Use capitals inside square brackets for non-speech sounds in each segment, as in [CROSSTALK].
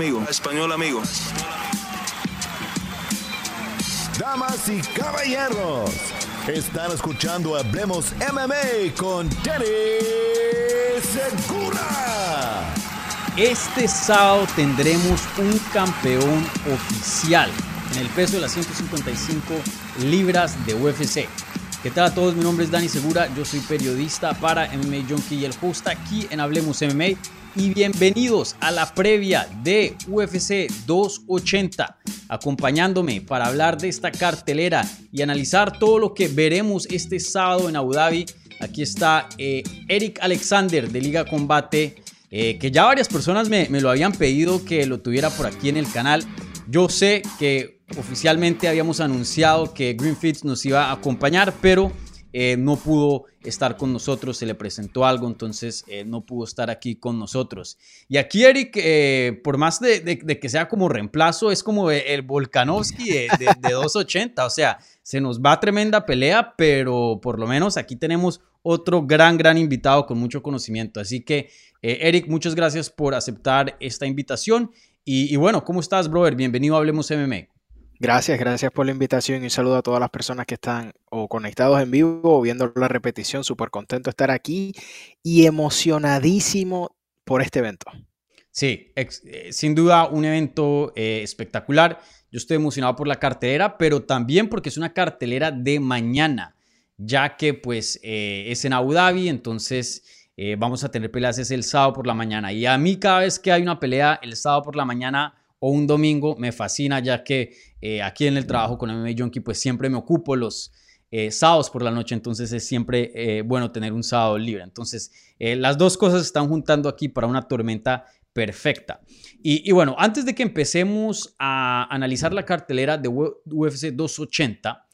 Amigo, español amigo. Damas y caballeros, están escuchando Hablemos MMA con Danny Segura. Este sábado tendremos un campeón oficial en el peso de las 155 libras de UFC. ¿Qué tal a todos? Mi nombre es Dani Segura, yo soy periodista para MMA Junkie y el host aquí en Hablemos MMA. Y bienvenidos a la previa de UFC 280, acompañándome para hablar de esta cartelera y analizar todo lo que veremos este sábado en Abu Dhabi. Aquí está eh, Eric Alexander de Liga Combate, eh, que ya varias personas me, me lo habían pedido que lo tuviera por aquí en el canal. Yo sé que oficialmente habíamos anunciado que Greenfields nos iba a acompañar, pero eh, no pudo estar con nosotros, se le presentó algo, entonces eh, no pudo estar aquí con nosotros. Y aquí Eric, eh, por más de, que sea como reemplazo, es como el Volkanovski de, de 280, [LAUGHS] o sea, se nos va tremenda pelea, pero por lo menos aquí tenemos otro gran, gran invitado con mucho conocimiento. Así que, Eric, muchas gracias por aceptar esta invitación. Y, y bueno, ¿cómo estás, brother? Bienvenido a Hablemos MMA. Gracias, gracias por la invitación y un saludo a todas las personas que están o conectados en vivo o viendo la repetición. Súper contento de estar aquí y emocionadísimo por este evento. Sí, eh, sin duda un evento eh, espectacular. Yo estoy emocionado por la cartelera, pero también porque es una cartelera de mañana, ya que pues eh, es en Abu Dhabi, entonces vamos a tener peleas el sábado por la mañana. Y a mí cada vez que hay una pelea el sábado por la mañana o un domingo me fascina, ya que eh, aquí en el trabajo con MMA Junkie, pues siempre me ocupo los eh, sábados por la noche, entonces es siempre eh, bueno tener un sábado libre. Entonces, las dos cosas se están juntando aquí para una tormenta perfecta. Y, bueno, antes de que empecemos a analizar la cartelera de UFC 280,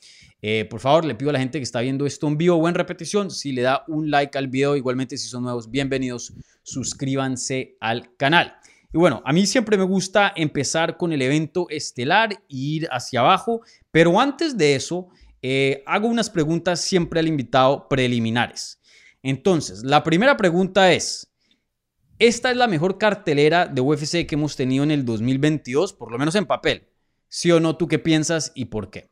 por favor, le pido a la gente que está viendo esto en vivo o en repetición, si le da un like al video, igualmente si son nuevos, bienvenidos, suscríbanse al canal. Y bueno, a mí siempre me gusta empezar con el evento estelar e ir hacia abajo, pero antes de eso, eh, hago unas preguntas siempre al invitado preliminares. Entonces, la primera pregunta es, ¿esta es la mejor cartelera de UFC que hemos tenido en el 2022, por lo menos en papel? ¿Sí o no? ¿Tú qué piensas y por qué?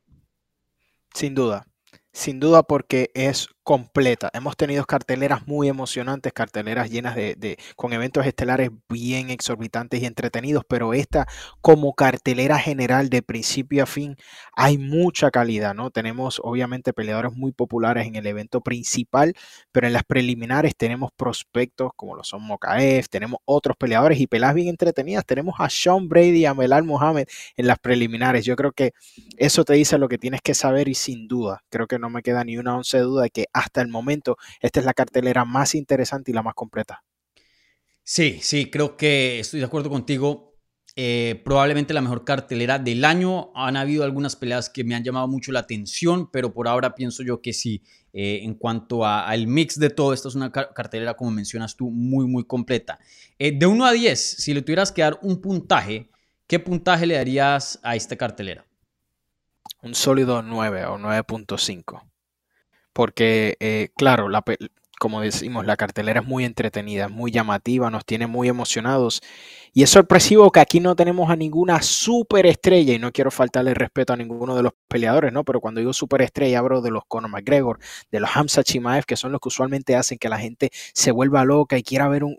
Sin duda, sin duda porque es completa. Hemos tenido carteleras muy emocionantes, carteleras llenas de, con eventos estelares bien exorbitantes y entretenidos, pero esta como cartelera general de principio a fin hay mucha calidad, ¿no? Tenemos obviamente peleadores muy populares en el evento principal, pero en las preliminares tenemos prospectos como lo son Mokaev, tenemos otros peleadores y peleas bien entretenidas. Tenemos a Sean Brady y a Melal Mohamed en las preliminares. Yo creo que eso te dice lo que tienes que saber y sin duda, creo que no me queda ni una once de duda de que hasta el momento esta es la cartelera más interesante y la más completa. Sí, sí, creo que estoy de acuerdo contigo. Eh, probablemente la mejor cartelera del año. Han habido algunas peleas que me han llamado mucho la atención, pero por ahora pienso yo que sí. Eh, en cuanto al mix de todo, esta es una cartelera, como mencionas tú, muy, muy completa. Eh, de 1 a 10, si le tuvieras que dar un puntaje, ¿qué puntaje le darías a esta cartelera? Un sólido 9 o 9.5 porque, eh, claro, la, como decimos, la cartelera es muy entretenida, muy llamativa, nos tiene muy emocionados y es sorpresivo que aquí no tenemos a ninguna superestrella, y no quiero faltarle respeto a ninguno de los peleadores, ¿no? Pero cuando digo superestrella, hablo de los Conor McGregor, de los Hamza Chimaev, que son los que usualmente hacen que la gente se vuelva loca y quiera ver un,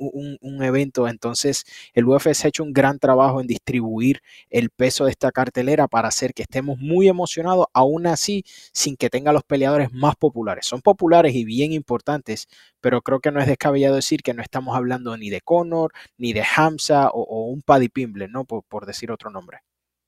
evento. Entonces, el UFC ha hecho un gran trabajo en distribuir el peso de esta cartelera para hacer que estemos muy emocionados, aún así, sin que tenga los peleadores más populares. Son populares y bien importantes, pero creo que no es descabellado decir que no estamos hablando ni de Conor, ni de Hamza o, un Paddy Pimble, ¿no? Por, decir otro nombre.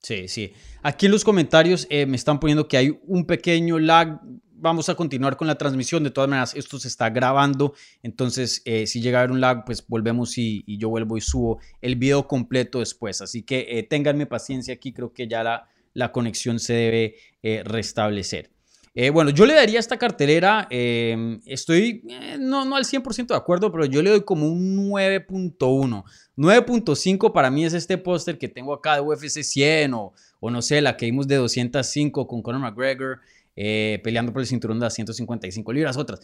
Sí, sí. Aquí en los comentarios eh, me están poniendo que hay un pequeño lag. Vamos a continuar con la transmisión. De todas maneras, esto se está grabando. Entonces, eh, si llega a haber un lag, pues volvemos y, yo vuelvo y subo el video completo después. Así que eh, ténganme paciencia aquí. Creo que ya la, la conexión se debe restablecer. Eh, bueno, yo le daría esta cartelera, em, estoy eh, no, no al 100% de acuerdo, pero yo le doy como un 9.1. 9.5 para mí es este póster que tengo acá de UFC 100 o, o, no sé, la que vimos de 205 con Conor McGregor eh, peleando por el cinturón de las 155 libras, otras.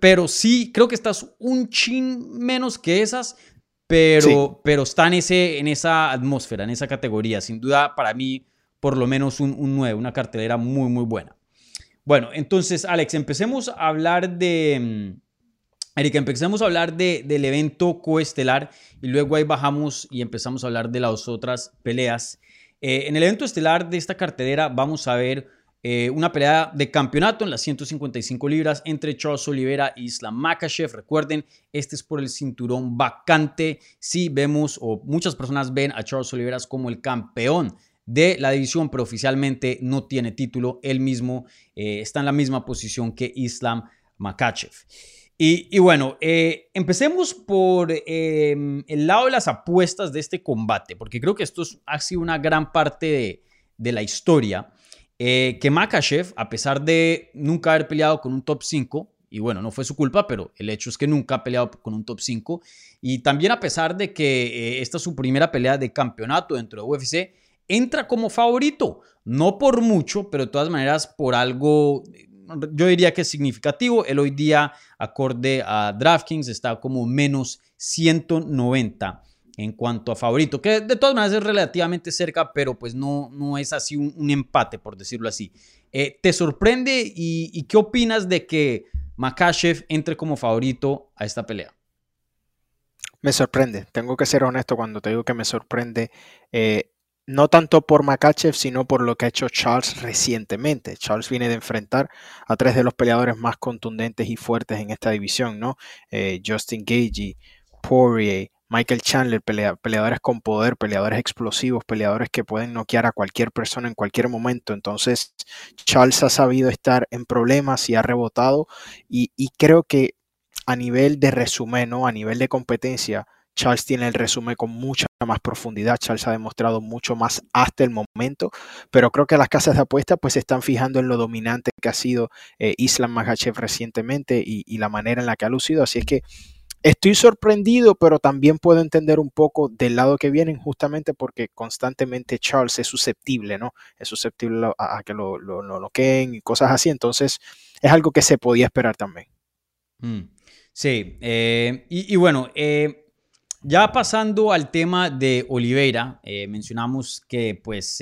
pero sí, creo que estás un chin menos que esas, pero, pero está en, ese, en esa atmósfera, en esa categoría. Sin duda, para mí, por lo menos un, un 9, una cartelera muy, muy buena. Bueno, entonces, Alex, empecemos a hablar de... Mm, Erika, empecemos a hablar de, del evento coestelar y luego ahí bajamos y empezamos a hablar de las otras peleas. Eh, en el evento estelar de esta cartelera vamos a ver eh, una pelea de campeonato en las 155 libras entre Charles Oliveira y Islam Makachev. Recuerden, este es por el cinturón vacante. Si vemos o muchas personas ven a Charles Oliveira como el campeón de la división, pero oficialmente no tiene título. Él mismo eh, está en la misma posición que Islam Makachev. Y, bueno, eh, empecemos por em, el lado de las apuestas de este combate, porque creo que esto ha sido una gran parte de, la historia. Eh, que Makachev, a pesar de nunca haber peleado con un top 5, y bueno, no fue su culpa, pero el hecho es que nunca ha peleado con un top 5, y también a pesar de que esta es su primera pelea de campeonato dentro de UFC, entra como favorito. No por mucho, pero de todas maneras por algo, yo diría que es significativo. Él hoy día, acorde a DraftKings, está como menos 190 en cuanto a favorito, que de todas maneras es relativamente cerca, pero pues no, no es así un, empate, por decirlo así. Eh, ¿Te sorprende y, qué opinas de que Makachev entre como favorito a esta pelea? Me sorprende, tengo que ser honesto cuando te digo que me sorprende. Eh, no tanto por Makachev, sino por lo que ha hecho Charles recientemente. Charles viene de enfrentar a tres de los peleadores más contundentes y fuertes en esta división, ¿no? Eh, Justin Gagey, Poirier, Michael Chandler, peleadores con poder, peleadores explosivos, peleadores que pueden noquear a cualquier persona en cualquier momento. Entonces, Charles ha sabido estar en problemas y ha rebotado. Y, y creo que a nivel de resumen, ¿no? A nivel de competencia, Charles tiene el resumen con mucha más profundidad. Charles ha demostrado mucho más hasta el momento, pero creo que las casas de apuestas pues se están fijando en lo dominante que ha sido eh, Islam Makhachev recientemente y, la manera en la que ha lucido. Así es que estoy sorprendido, pero también puedo entender un poco del lado que vienen, justamente porque constantemente Charles es susceptible, ¿no? Es susceptible a, que lo, lo, y cosas así. Entonces es algo que se podía esperar también. Mm. Sí, eh, y, bueno, eh, ya pasando al tema de Oliveira, eh, mencionamos que pues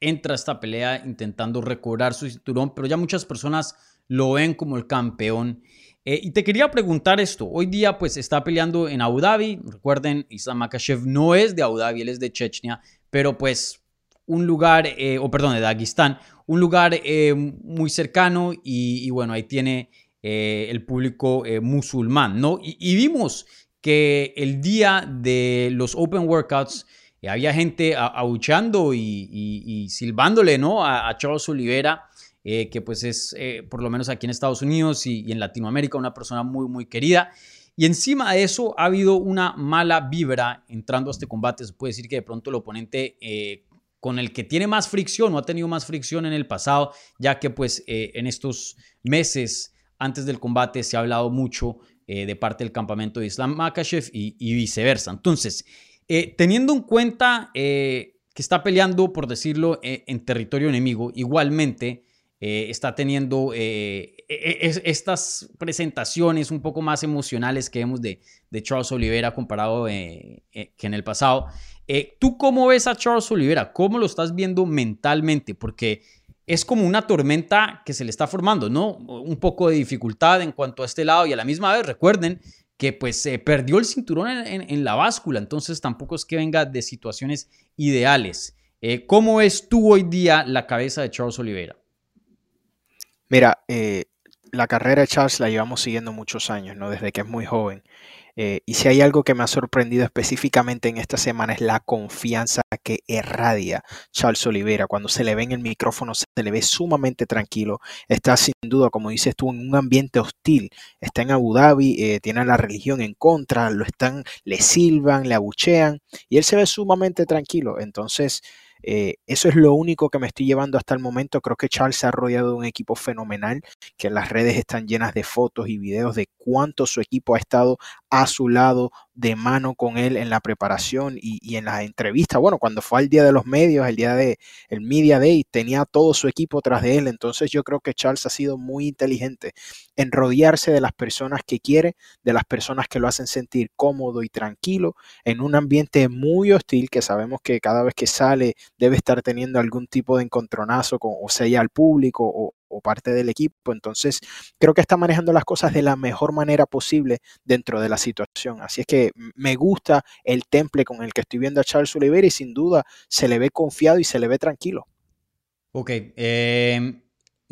entra a esta pelea intentando recobrar su cinturón, pero ya muchas personas lo ven como el campeón. Eh, y te quería preguntar esto, hoy día pues está peleando en Abu Dhabi, recuerden, Islam Makashev no es de Abu Dhabi, él es de Chechnya, pero pues un lugar, eh, o perdón, de Dagestán, un lugar muy cercano y, bueno, ahí tiene el público musulmán, ¿no? y vimos que el día de los Open Workouts eh, había gente abuchando y, silbándole ¿no? a, Charles Oliveira, eh, que pues es, eh, por lo menos aquí en Estados Unidos y, en Latinoamérica, una persona muy, muy querida. Y encima de eso ha habido una mala vibra entrando a este combate. Se puede decir que de pronto el oponente con el que tiene más fricción o ha tenido más fricción en el pasado, ya que pues en estos meses antes del combate se ha hablado mucho eh, de parte del campamento de Islam Makachev y, viceversa. Entonces, eh, teniendo en cuenta eh, que está peleando, por decirlo, en territorio enemigo, igualmente está teniendo estas presentaciones un poco más emocionales que vemos de, de Charles Oliveira comparado que en el pasado. ¿Tú cómo ves a Charles Oliveira? ¿Cómo lo estás viendo mentalmente? Porque es como una tormenta que se le está formando, ¿no? Un poco de dificultad en cuanto a este lado y a la misma vez recuerden que pues se perdió el cinturón en, la báscula, entonces tampoco es que venga de situaciones ideales. Eh, ¿Cómo es tú hoy día la cabeza de Charles Oliveira? Mira, eh, la carrera de Charles la llevamos siguiendo muchos años, ¿no? Desde que es muy joven. Eh, y si hay algo que me ha sorprendido específicamente en esta semana es la confianza que irradia Charles Oliveira. Cuando se le ve en el micrófono, se le ve sumamente tranquilo. Está sin duda, como dices tú, en un ambiente hostil. Está en Abu Dhabi, eh, tiene la religión en contra, lo están, le silban, le abuchean y él se ve sumamente tranquilo. Entonces, eh, eso es lo único que me estoy llevando hasta el momento. Creo que Charles se ha rodeado de un equipo fenomenal, que las redes están llenas de fotos y videos de cuánto su equipo ha estado a su lado de mano con él en la preparación y, en las entrevistas. Bueno, cuando fue al día de los medios, el día de el Media Day, tenía todo su equipo tras de él. Entonces yo creo que Charles ha sido muy inteligente en rodearse de las personas que quiere, de las personas que lo hacen sentir cómodo y tranquilo en un ambiente muy hostil que sabemos que cada vez que sale debe estar teniendo algún tipo de encontronazo con, o sea al público o, o parte del equipo. Entonces, creo que está manejando las cosas de la mejor manera posible dentro de la situación. Así es que me gusta el temple con el que estoy viendo a Charles Oliveira y sin duda se le ve confiado y se le ve tranquilo. Ok,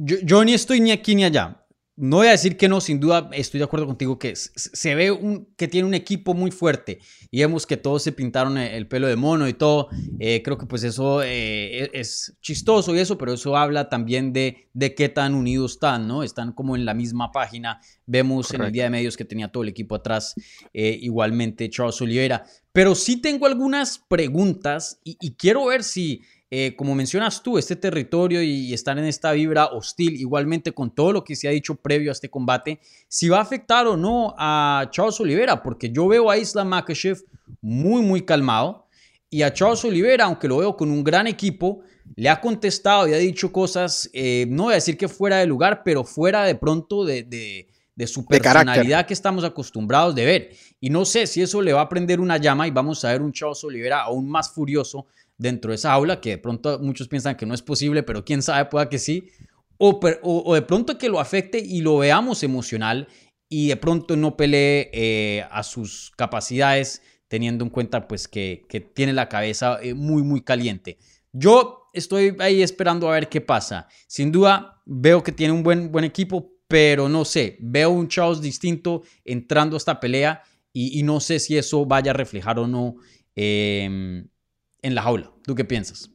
yo, yo, ni estoy ni aquí ni allá no voy a decir que no, sin duda estoy de acuerdo contigo que se ve un, que tiene un equipo muy fuerte y vemos que todos se pintaron el pelo de mono y todo. Eh, creo que pues eso eh, e, es chistoso y eso, pero eso habla también de, de qué tan unidos están, ¿no? Están como en la misma página. Vemos en el día de medios que tenía todo el equipo atrás, eh, igualmente Charles Oliveira. Pero sí tengo algunas preguntas y quiero ver si eh, como mencionas tú, este territorio y estar en esta vibra hostil, igualmente con todo lo que se ha dicho previo a este combate, si va a afectar o no a Charles Oliveira, porque yo veo a Islam Makhachev muy, muy calmado y a Charles Oliveira, aunque lo veo con un gran equipo, le ha contestado y ha dicho cosas, eh, no voy a decir que fuera de lugar, pero fuera de pronto de, de, su personalidad que estamos acostumbrados de ver. Y no sé si eso le va a prender una llama y vamos a ver un Charles Oliveira aún más furioso dentro de esa aula, que de pronto muchos piensan que no es posible, pero quién sabe, pueda que sí, o, de pronto que lo afecte y lo veamos emocional y de pronto no pelee eh, a sus capacidades, teniendo en cuenta pues que, tiene la cabeza eh, muy, muy caliente. Yo estoy ahí esperando a ver qué pasa. Sin duda, veo que tiene un buen, buen equipo, pero no sé, veo un Charles distinto entrando a esta pelea y, y no sé si eso vaya a reflejar o no eh, en la jaula. ¿Tú qué piensas?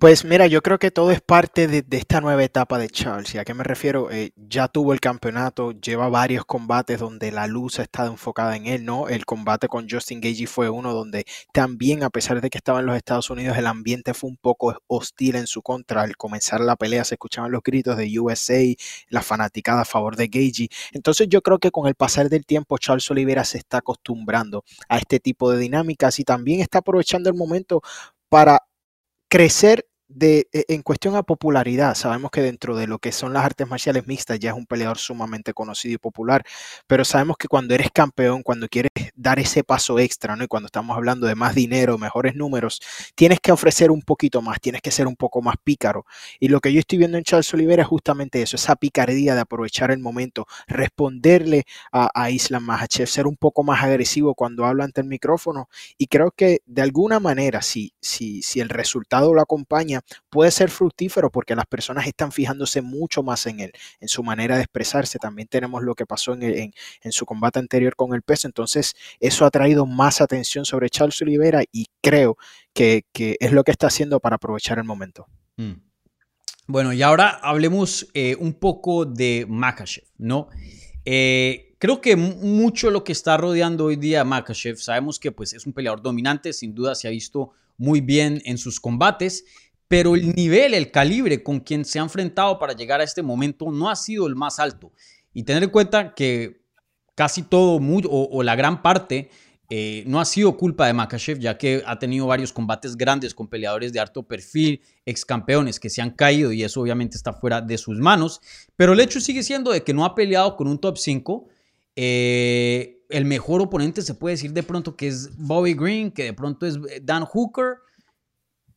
Pues mira, yo creo que todo es parte de, esta nueva etapa de Charles. ¿Y a qué me refiero? Eh, ya tuvo el campeonato, lleva varios combates donde la luz ha estado enfocada en él, ¿no? El combate con Justin Gagey fue uno donde también, a pesar de que estaba en los Estados Unidos, el ambiente fue un poco hostil en su contra. Al comenzar la pelea se escuchaban los gritos de USA, la fanaticada a favor de Gagey. Entonces yo creo que con el pasar del tiempo, Charles Oliveira se está acostumbrando a este tipo de dinámicas y también está aprovechando el momento para crecer de, e, en cuestión a popularidad, sabemos que dentro de lo que son las artes marciales mixtas ya es un peleador sumamente conocido y popular, pero sabemos que cuando eres campeón, cuando quieres dar ese paso extra, ¿no? Y cuando estamos hablando de más dinero, mejores números, tienes que ofrecer un poquito más, tienes que ser un poco más pícaro. Y lo que yo estoy viendo en Charles Oliveira es justamente eso, esa picardía de aprovechar el momento, responderle a, a Islam Mahachev, ser un poco más agresivo cuando habla ante el micrófono. Y creo que de alguna manera, si, si, si el resultado lo acompaña, puede ser fructífero porque las personas están fijándose mucho más en él, en su manera de expresarse. También tenemos lo que pasó en, su combate anterior con el peso. Entonces, eso ha traído más atención sobre Charles Oliveira y creo que, es lo que está haciendo para aprovechar el momento. Mm. Bueno, y ahora hablemos eh, un poco de Makachev, ¿no? Eh, creo que mucho lo que está rodeando hoy día a sabemos que pues, es un peleador dominante, sin duda se ha visto muy bien en sus combates, pero el nivel, el calibre con quien se ha enfrentado para llegar a este momento no ha sido el más alto. Y tener en cuenta que casi todo o, la gran parte eh, no ha sido culpa de Makachev, ya que ha tenido varios combates grandes con peleadores de alto perfil, ex campeones que se han caído y eso obviamente está fuera de sus manos. Pero el hecho sigue siendo de que no ha peleado con un top 5. Eh, el mejor oponente se puede decir de pronto que es Bobby Green, que de pronto es Dan Hooker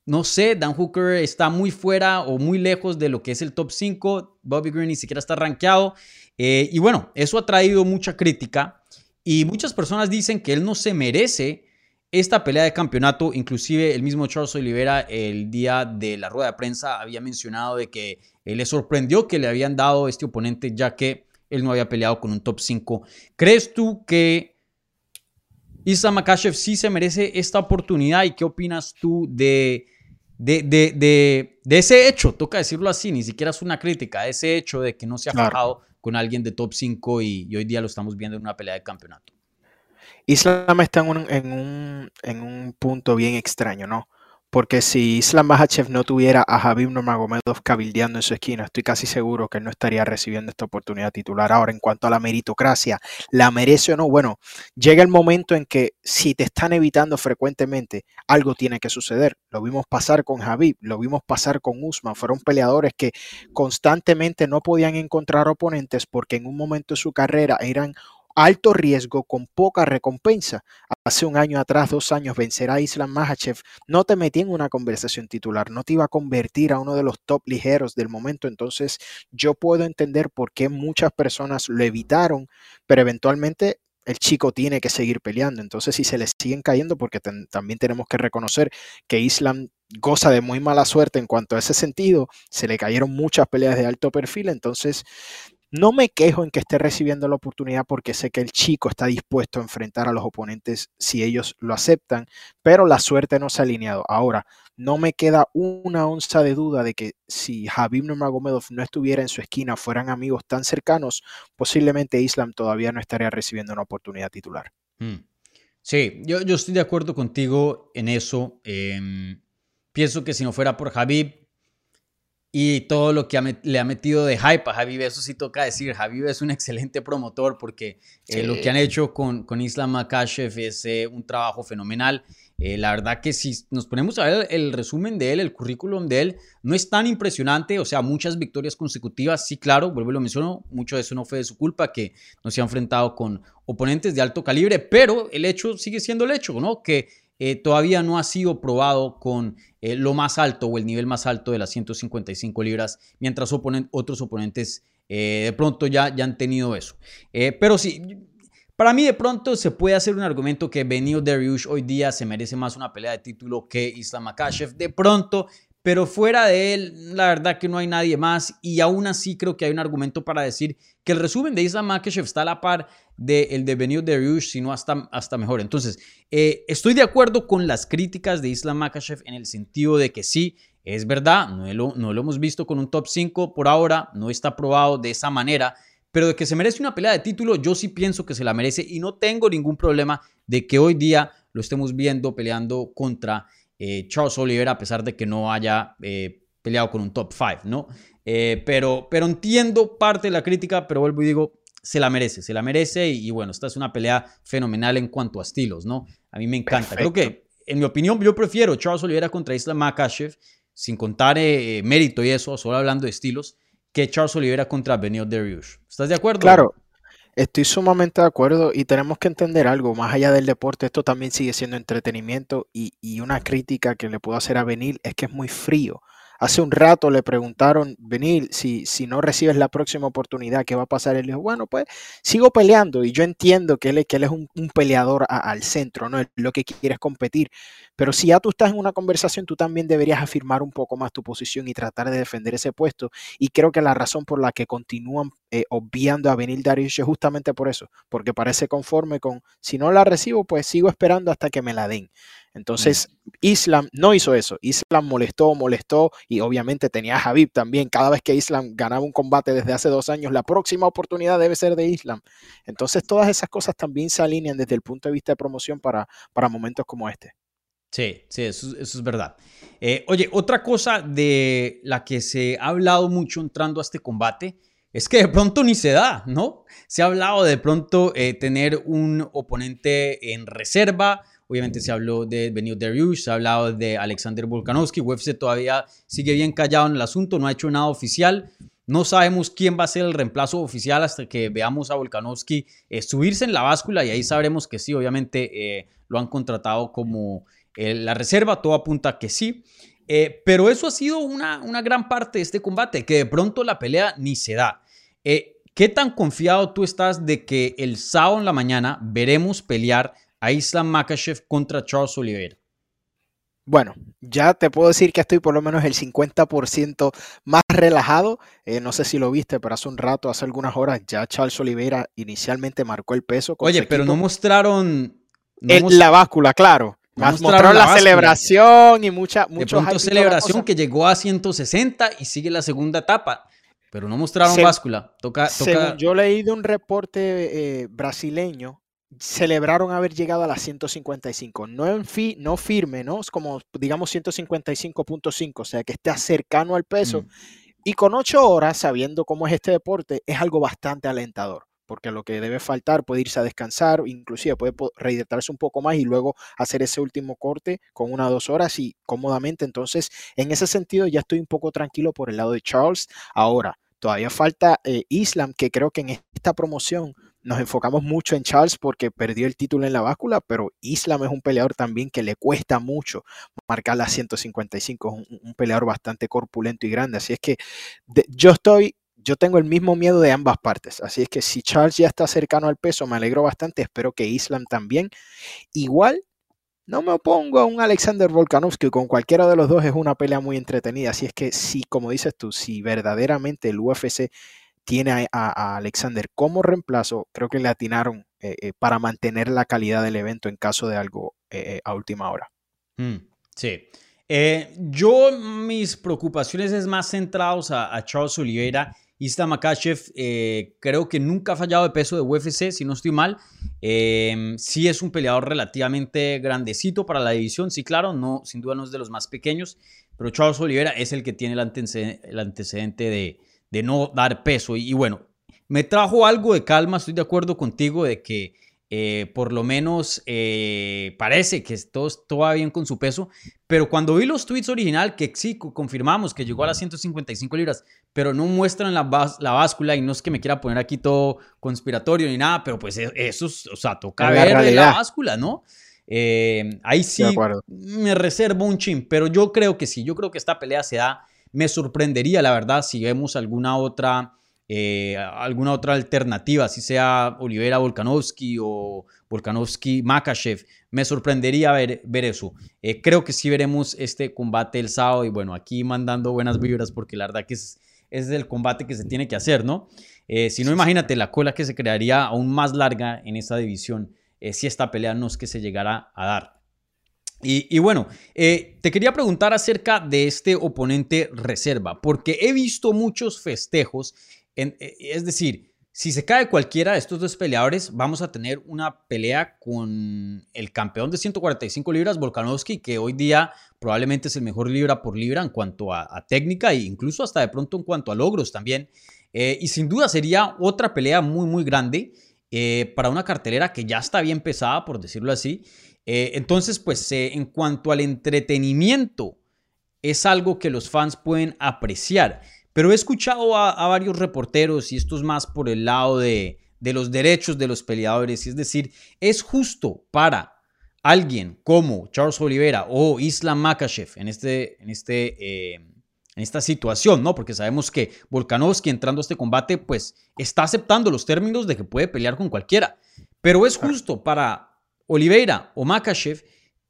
no sé, Dan Hooker está muy fuera o muy lejos de lo que es el top 5. Bobby Green ni siquiera está rankeado. Eh, y bueno, eso ha traído mucha crítica. Y muchas personas dicen que él no se merece esta pelea de campeonato. Inclusive el mismo Charles Oliveira el día de la rueda de prensa había mencionado de que él le sorprendió que le habían dado este oponente ya que él no había peleado con un top 5. ¿Crees tú que Isa Makashev sí se merece esta oportunidad? ¿Y qué opinas tú de de, ese hecho, toca decirlo así, ni siquiera es una crítica, ese hecho de que no se ha fajado con alguien de top 5 y, hoy día lo estamos viendo en una pelea de campeonato. Islam está en un, en un, punto bien extraño, ¿no? Porque si Islam Makhachev no tuviera a Habib Nurmagomedov cabildeando en su esquina, estoy casi seguro que él no estaría recibiendo esta oportunidad titular. Ahora, en cuanto a la meritocracia, ¿la merece o no? Bueno, llega el momento en que si te están evitando frecuentemente, algo tiene que suceder. Lo vimos pasar con Habib, lo vimos pasar con Usman. Fueron peleadores que constantemente no podían encontrar oponentes porque en un momento de su carrera eran alto riesgo con poca recompensa. Hace un año atrás, dos años, vencer a Islam Mahachev no te metí en una conversación titular, no te iba a convertir a uno de los top ligeros del momento. Entonces, yo puedo entender por qué muchas personas lo evitaron, pero eventualmente el chico tiene que seguir peleando. Entonces, si se le siguen cayendo, porque también tenemos que reconocer que Islam goza de muy mala suerte en cuanto a ese sentido, se le cayeron muchas peleas de alto perfil, entonces no me quejo en que esté recibiendo la oportunidad porque sé que el chico está dispuesto a enfrentar a los oponentes si ellos lo aceptan, pero la suerte no se ha alineado. Ahora, no me queda una onza de duda de que si Habib Nurmagomedov no estuviera en su esquina, fueran amigos tan cercanos, posiblemente Islam todavía no estaría recibiendo una oportunidad titular. Mm. Sí, yo, estoy de acuerdo contigo en eso. Em, pienso que si no fuera por Habib, y todo lo que le ha metido de hype a Javi, eso sí toca decir, Javi es un excelente promotor porque eh, lo que han hecho con, con Islam Makashev es eh, un trabajo fenomenal. Eh, la verdad que si nos ponemos a ver el, resumen de él, el currículum de él, no es tan impresionante, o sea, muchas victorias consecutivas, sí, claro, vuelvo y lo menciono, mucho de eso no fue de su culpa, que no se ha enfrentado con oponentes de alto calibre, pero el hecho sigue siendo el hecho, ¿no? Que eh, todavía no ha sido probado con eh, lo más alto o el nivel más alto de las 155 libras, mientras otros oponentes eh, de pronto ya, ya han tenido eso. pero sí, para mí de pronto se puede hacer un argumento que Benio Dariush hoy día se merece más una pelea de título que Islam Makashev. De pronto pero fuera de él, la verdad que no hay nadie más y aún así creo que hay un argumento para decir que el resumen de Islam Makhachev está a la par del de Benio Dariush, sino hasta, hasta mejor. Entonces, eh, estoy de acuerdo con las críticas de Islam Makhachev en el sentido de que sí, es verdad, no lo, no lo hemos visto con un top 5 por ahora, no está probado de esa manera, pero de que se merece una pelea de título, yo sí pienso que se la merece y no tengo ningún problema de que hoy día lo estemos viendo peleando contra eh, Charles Oliveira, a pesar de que no haya eh, peleado con un top 5, ¿no? Eh, pero, pero entiendo parte de la crítica, pero vuelvo y digo, se la merece, se la merece y, bueno, esta es una pelea fenomenal en cuanto a estilos, ¿no? A mí me encanta. Creo que, en mi opinión, yo prefiero Charles Oliveira contra Islam Makashev, sin contar mérito y eso, solo hablando de estilos, que Charles Oliveira contra Benio Dariush. ¿Estás de acuerdo? Claro, Estoy sumamente de acuerdo y tenemos que entender algo, más allá del deporte, esto también sigue siendo entretenimiento y, y una crítica que le puedo hacer a Benil es que es muy frío. Hace un rato le preguntaron, Benil, si, si no recibes la próxima oportunidad, ¿qué va a pasar? Él dijo, bueno, pues sigo peleando y yo entiendo que él, que él es un, peleador al centro, ¿no? Lo que quiere es competir. Pero si ya tú estás en una conversación, tú también deberías afirmar un poco más tu posición y tratar de defender ese puesto. Y creo que la razón por la que continúan eh, obviando a Benil Darius es justamente por eso, porque parece conforme con, si no la recibo, pues sigo esperando hasta que me la den. Entonces, Islam no hizo eso. Islam molestó, molestó y obviamente tenía a Habib también. Cada vez que Islam ganaba un combate desde hace dos años, la próxima oportunidad debe ser de Islam. Entonces, todas esas cosas también se alinean desde el punto de vista de promoción para, para momentos como este. Sí, sí, eso, es verdad. Eh, oye, otra cosa de la que se ha hablado mucho entrando a este combate es que de pronto ni se da, ¿no? Se ha hablado de pronto eh, tener un oponente en reserva Obviamente se habló de Benio Dariush, se ha hablado de Alexander Volkanovski. UFC todavía sigue bien callado en el asunto, no ha hecho nada oficial. No sabemos quién va a ser el reemplazo oficial hasta que veamos a Volkanovski eh, subirse en la báscula y ahí sabremos que sí, obviamente eh, lo han contratado como eh, la reserva, todo apunta que sí. pero eso ha sido una, una, gran parte de este combate, que de pronto la pelea ni se da. ¿Qué tan confiado tú estás de que el sábado en la mañana veremos pelear a Islam Makashev contra Charles Oliveira? Bueno, ya te puedo decir que estoy por lo menos el 50% más relajado. Eh, no sé si lo viste, pero hace un rato, hace algunas horas, ya Charles Oliveira inicialmente marcó el peso. Oye, pero no mostraron... la báscula, claro. mostraron, la, celebración y mucha, mucho de celebración que llegó a 160 y sigue la segunda etapa. Pero no mostraron báscula. Toca, Según yo leí de un reporte eh, brasileño, celebraron haber llegado a las 155. No en fi, no firme, ¿no? Es como, digamos, 155.5, o sea, que esté cercano al peso. Mm. Y con ocho horas, sabiendo cómo es este deporte, es algo bastante alentador, porque lo que debe faltar puede irse a descansar, inclusive puede rehidratarse un poco más y luego hacer ese último corte con una o dos horas y cómodamente. Entonces, en ese sentido, ya estoy un poco tranquilo por el lado de Charles. Ahora, todavía falta eh, Islam, que creo que en esta promoción nos enfocamos mucho en Charles porque perdió el título en la báscula, pero Islam es un peleador también que le cuesta mucho marcar la 155, es un, peleador bastante corpulento y grande, así es que yo estoy, yo tengo el mismo miedo de ambas partes, así es que si Charles ya está cercano al peso, me alegro bastante, espero que Islam también. Igual, no me opongo a un Alexander Volkanovski, con cualquiera de los dos es una pelea muy entretenida, así es que si, como dices tú, si verdaderamente el UFC tiene a, Alexander como reemplazo, creo que le atinaron eh, eh, para mantener la calidad del evento en caso de algo eh, a última hora. Mm, sí. yo, mis preocupaciones es más centrados a, Charles Oliveira. Islam Makachev creo que nunca ha fallado de peso de UFC, si no estoy mal. Sí es un peleador relativamente grandecito para la división, sí, claro, no, sin duda no es de los más pequeños, pero Charles Oliveira es el que tiene el antecedente de, de no dar peso. Y, bueno, me trajo algo de calma, estoy de acuerdo contigo de que eh, por lo menos eh, parece que todo, todo, va bien con su peso, pero cuando vi los tweets original, que sí, confirmamos que llegó a las 155 libras, pero no muestran la, la báscula y no es que me quiera poner aquí todo conspiratorio ni nada, pero pues e, eso, o sea, toca ver la báscula, ¿no? Eh, ahí sí me reservo un chin, pero yo creo que sí, yo creo que esta pelea se da me sorprendería, la verdad, si vemos alguna otra, eh, alguna otra alternativa, si sea Olivera Volkanovski o Volkanovski Makachev. Me sorprendería ver, ver eso. Eh, creo que sí veremos este combate el sábado y bueno, aquí mandando buenas vibras porque la verdad que es, es el combate que se tiene que hacer, ¿no? Eh, si no, imagínate la cola que se crearía aún más larga en esta división si esta pelea no es que se llegara a dar. Y, bueno, eh, te quería preguntar acerca de este oponente reserva, porque he visto muchos festejos, eh, es decir, si se cae cualquiera de estos dos peleadores, vamos a tener una pelea con el campeón de 145 libras, Volkanovski, que hoy día probablemente es el mejor libra por libra en cuanto a, técnica e incluso hasta de pronto en cuanto a logros también. Eh, y sin duda sería otra pelea muy, muy grande para una cartelera que ya está bien pesada, por decirlo así. Eh, entonces, pues eh, en cuanto al entretenimiento, es algo que los fans pueden apreciar. Pero he escuchado a, varios reporteros, y esto es más por el lado de, los derechos de los peleadores, y es decir, es justo para alguien como Charles Oliveira o Islam Makachev en, este, en, este, eh, en esta situación, ¿no? Porque sabemos que Volkanovski entrando a este combate, pues está aceptando los términos de que puede pelear con cualquiera. Pero es justo para Oliveira o Makachev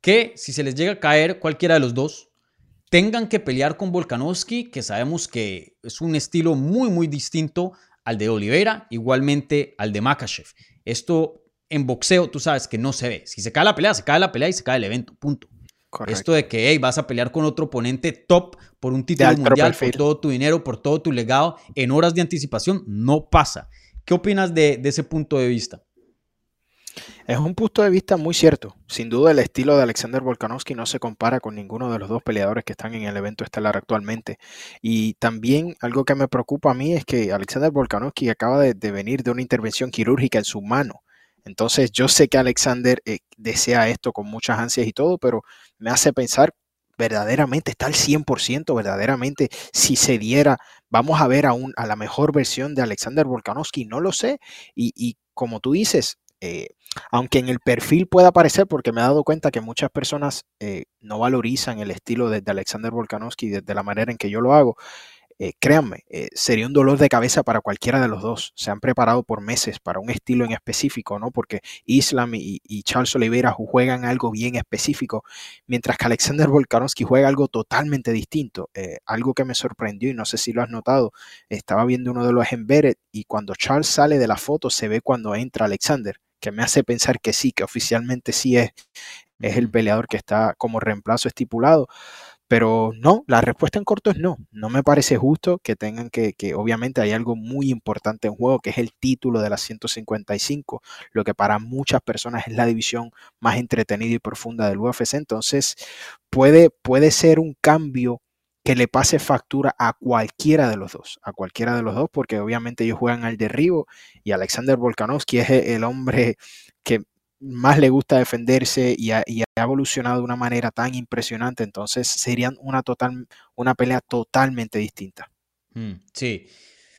que si se les llega a caer cualquiera de los dos, tengan que pelear con Volkanovski, que sabemos que es un estilo muy, muy distinto al de Oliveira, igualmente al de Makachev. Esto en boxeo, tú sabes que no se ve. Si se cae la pelea, se cae la pelea y se cae el evento, punto. Esto de que vas a pelear con otro oponente top por un título mundial, por todo tu dinero, por todo tu legado, en horas de anticipación, no pasa. ¿Qué opinas de ese punto de vista? Es un punto de vista muy cierto. Sin duda el estilo de Alexander Volkanovski no se compara con ninguno de los dos peleadores que están en el evento estelar actualmente. Y también algo que me preocupa a mí es que Alexander Volkanovski acaba de, venir de una intervención quirúrgica en su mano. Entonces yo sé que Alexander eh, desea esto con muchas ansias y todo, pero me hace pensar verdaderamente está al 100%, verdaderamente si se diera, vamos a ver a, a la mejor versión de Alexander Volkanovski, no lo sé. Y, y como tú dices, eh, aunque en el perfil pueda aparecer, porque me he dado cuenta que muchas personas eh, no valorizan el estilo de, Alexander Volkanovski de, la manera en que yo lo hago, eh, créanme, sería un dolor de cabeza para cualquiera de los dos. Se han preparado por meses para un estilo en específico, ¿no? Porque Islam y, Charles Oliveira juegan algo bien específico, mientras que Alexander Volkanovski juega algo totalmente distinto. algo que me sorprendió y no sé si lo has notado, estaba viendo uno de los embedded y cuando Charles sale de la foto se ve cuando entra Alexander que me hace pensar que sí, que oficialmente sí es, es el peleador que está como reemplazo estipulado. Pero no, la respuesta en corto es no. No me parece justo que tengan que, que obviamente hay algo muy importante en juego, que es el título de la 155, lo que para muchas personas es la división más entretenida y profunda del UFC. Entonces, puede, puede ser un cambio que le pase factura a cualquiera de los dos, a cualquiera de los dos, porque obviamente ellos juegan al derribo y Alexander Volkanovski es el hombre que más le gusta defenderse y ha, evolucionado de una manera tan impresionante, entonces serían una, total, una pelea totalmente distinta. Mm, sí.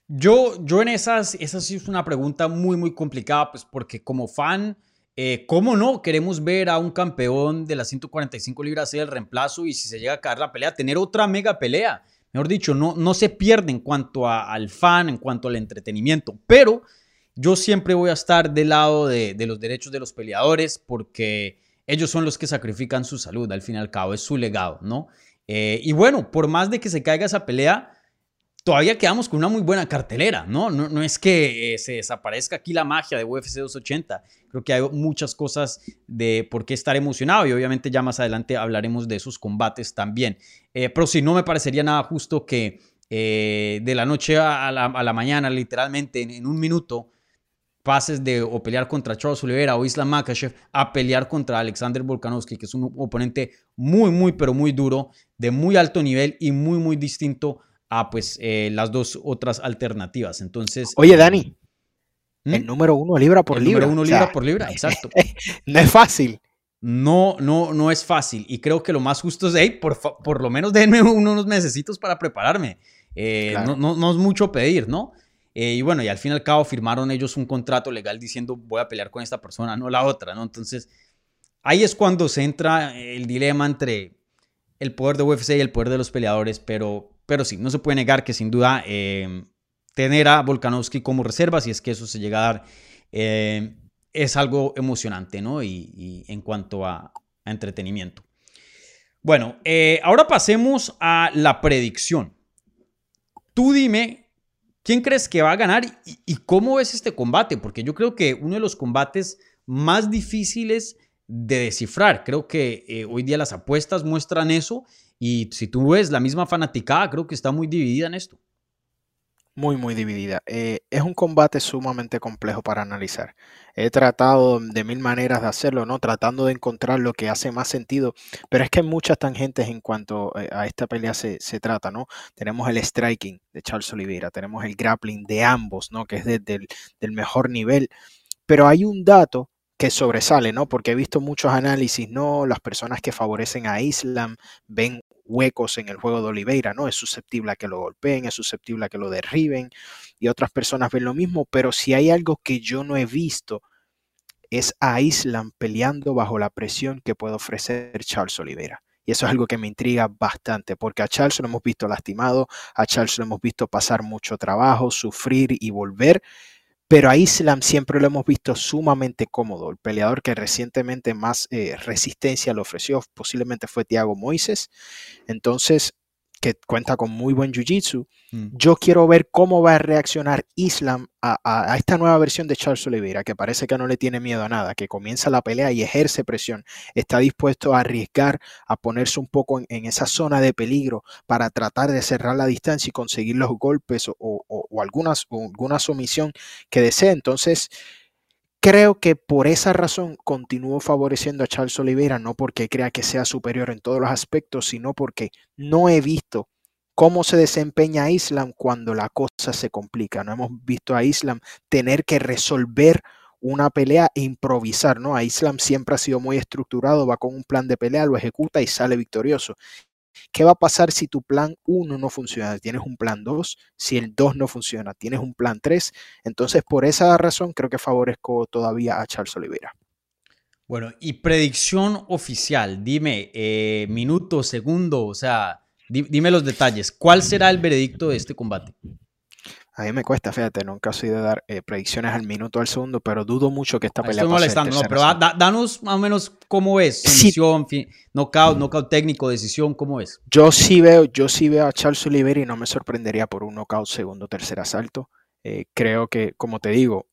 Yo, yo en esas, esa sí es una pregunta muy, muy complicada, pues porque como fan, eh, ¿cómo no? Queremos ver a un campeón de las 145 libras ser el reemplazo y si se llega a caer la pelea, tener otra mega pelea. Mejor dicho, no, no se pierde en cuanto al fan, en cuanto al entretenimiento, pero yo siempre voy a estar del lado de, los derechos de los peleadores porque ellos son los que sacrifican su salud, al fin y al cabo, es su legado, ¿no? Eh, y bueno, por más de que se caiga esa pelea, todavía quedamos con una muy buena cartelera, ¿no? No, es que eh, se desaparezca aquí la magia de UFC 280. Creo que hay muchas cosas de por qué estar emocionado y obviamente ya más adelante hablaremos de esos combates también. Eh, pero si no me parecería nada justo que de la noche a la, mañana, literalmente en un minuto, pases de o pelear contra Charles Oliveira o Islam Makhachev a pelear contra Alexander Volkanovski, que es un oponente muy, muy, pero muy duro, de muy alto nivel y muy, muy distinto a pues eh, las dos otras alternativas. Entonces... Oye, Dani. ¿Mm? El número uno libra por libra. Número uno libra por libra, [LAUGHS] exacto. no es fácil. No, no, no es fácil. Y creo que lo más justo es, hey, por, por lo menos denme [LAUGHS] unos necesitos para prepararme. Eh, no, no, no es mucho pedir, ¿no? Eh, y bueno, y al fin y al cabo firmaron ellos un contrato legal diciendo voy a pelear con esta persona, no la otra, ¿no? Entonces, ahí es cuando se entra el dilema entre el poder de UFC y el poder de los peleadores, pero, pero sí, no se puede negar que sin duda eh, tener a Volkanovski como reserva, si es que eso se llega a dar, eh, es algo emocionante, ¿no? Y, en cuanto a, entretenimiento. Bueno, ahora pasemos a la predicción. Tú dime ¿Quién crees que va a ganar y, cómo ves este combate? Porque yo creo que uno de los combates más difíciles de descifrar. Creo que eh, hoy día las apuestas muestran eso y si tú ves la misma fanaticada, creo que está muy dividida en esto muy, muy dividida. Eh, es un combate sumamente complejo para analizar. He tratado de mil maneras de hacerlo, ¿no? Tratando de encontrar lo que hace más sentido, pero es que hay muchas tangentes en cuanto eh, a esta pelea se, trata, ¿no? Tenemos el striking de Charles Oliveira, tenemos el grappling de ambos, ¿no? Que es del mejor nivel, pero hay un dato que sobresale, ¿no? Porque he visto muchos análisis, ¿no? Las personas que favorecen a Islam ven huecos en el juego de Oliveira, ¿no? Es susceptible a que lo golpeen, es susceptible a que lo derriben y otras personas ven lo mismo, pero si hay algo que yo no he visto es a Islam peleando bajo la presión que puede ofrecer Charles Oliveira. Y eso es algo que me intriga bastante, porque a Charles lo hemos visto lastimado, a Charles lo hemos visto pasar mucho trabajo, sufrir y volver, pero a Islam siempre lo hemos visto sumamente cómodo. El peleador que recientemente más eh, resistencia le ofreció posiblemente fue Thiago Moises. Entonces, que cuenta con muy buen jiu-jitsu. Mm. Yo quiero ver cómo va a reaccionar Islam a, esta nueva versión de Charles Oliveira, que parece que no le tiene miedo a nada, que comienza la pelea y ejerce presión. Está dispuesto a arriesgar, a ponerse un poco en, esa zona de peligro para tratar de cerrar la distancia y conseguir los golpes o, algunas, o alguna sumisión que desee. Entonces, Creo que por esa razón continúo favoreciendo a Charles Oliveira, no porque crea que sea superior en todos los aspectos, sino porque no he visto cómo se desempeña Islam cuando la cosa se complica. No hemos visto a Islam tener que resolver una pelea e improvisar, ¿no? A Islam siempre ha sido muy estructurado, va con un plan de pelea, lo ejecuta y sale victorioso. ¿Qué va a pasar si tu plan 1 no funciona? Tienes un plan 2, si el 2 no funciona, tienes un plan 3. Entonces, por esa razón, creo que favorezco todavía a Charles Oliveira. Bueno, y predicción oficial, dime, eh, minuto, segundo, o sea, dime los detalles. ¿Cuál será el veredicto de este combate? A mí me cuesta, fíjate, nunca soy de dar eh, predicciones al minuto al segundo, pero dudo mucho que esta pelea Estoy molestando, no, pero danos más o menos cómo es, decisión, knockout, knockout técnico, decisión, ¿cómo es? Yo sí veo, yo sí veo a Charles Oliveira y no me sorprendería por un knockout segundo, tercer asalto. Eh, creo que, como te digo,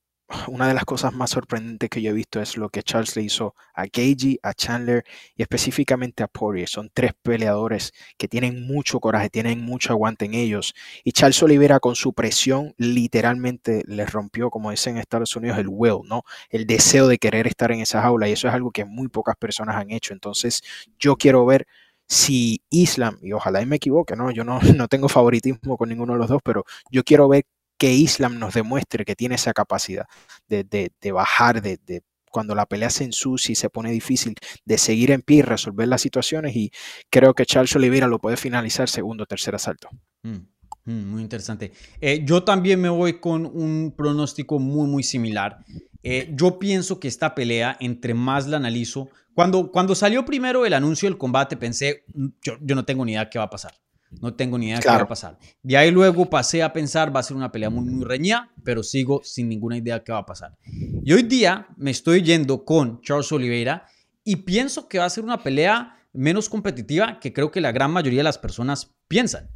una de las cosas más sorprendentes que yo he visto es lo que Charles le hizo a Gagey, a Chandler y específicamente a Poirier. Son tres peleadores que tienen mucho coraje, tienen mucho aguante en ellos. Y Charles Oliveira con su presión literalmente les rompió, como dicen en Estados Unidos, el will, ¿no? El deseo de querer estar en esa jaula. Y eso es algo que muy pocas personas han hecho. Entonces yo quiero ver si Islam, y ojalá me equivoque, ¿no? Yo no, [LAUGHS] no tengo favoritismo con ninguno de los dos, pero yo quiero ver que Islam nos demuestre que tiene esa capacidad de, bajar, de, cuando la pelea se ensucia y se pone difícil, de seguir en pie y resolver las situaciones. Y creo que Charles Oliveira lo puede finalizar segundo o tercer asalto. Mm, mm, muy interesante. Eh, yo también me voy con un pronóstico muy, muy similar. Eh, yo pienso que esta pelea, entre más la analizo, cuando, cuando salió primero el anuncio del combate, pensé, mm, yo, yo no tengo ni idea qué va a pasar. No tengo ni idea de qué va a pasar. De ahí luego pasé a pensar, va a ser una pelea muy, muy reñida, pero sigo sin ninguna idea de qué va a pasar. Y hoy día me estoy yendo con Charles Oliveira y pienso que va a ser una pelea menos competitiva que creo que la gran mayoría de las personas piensan.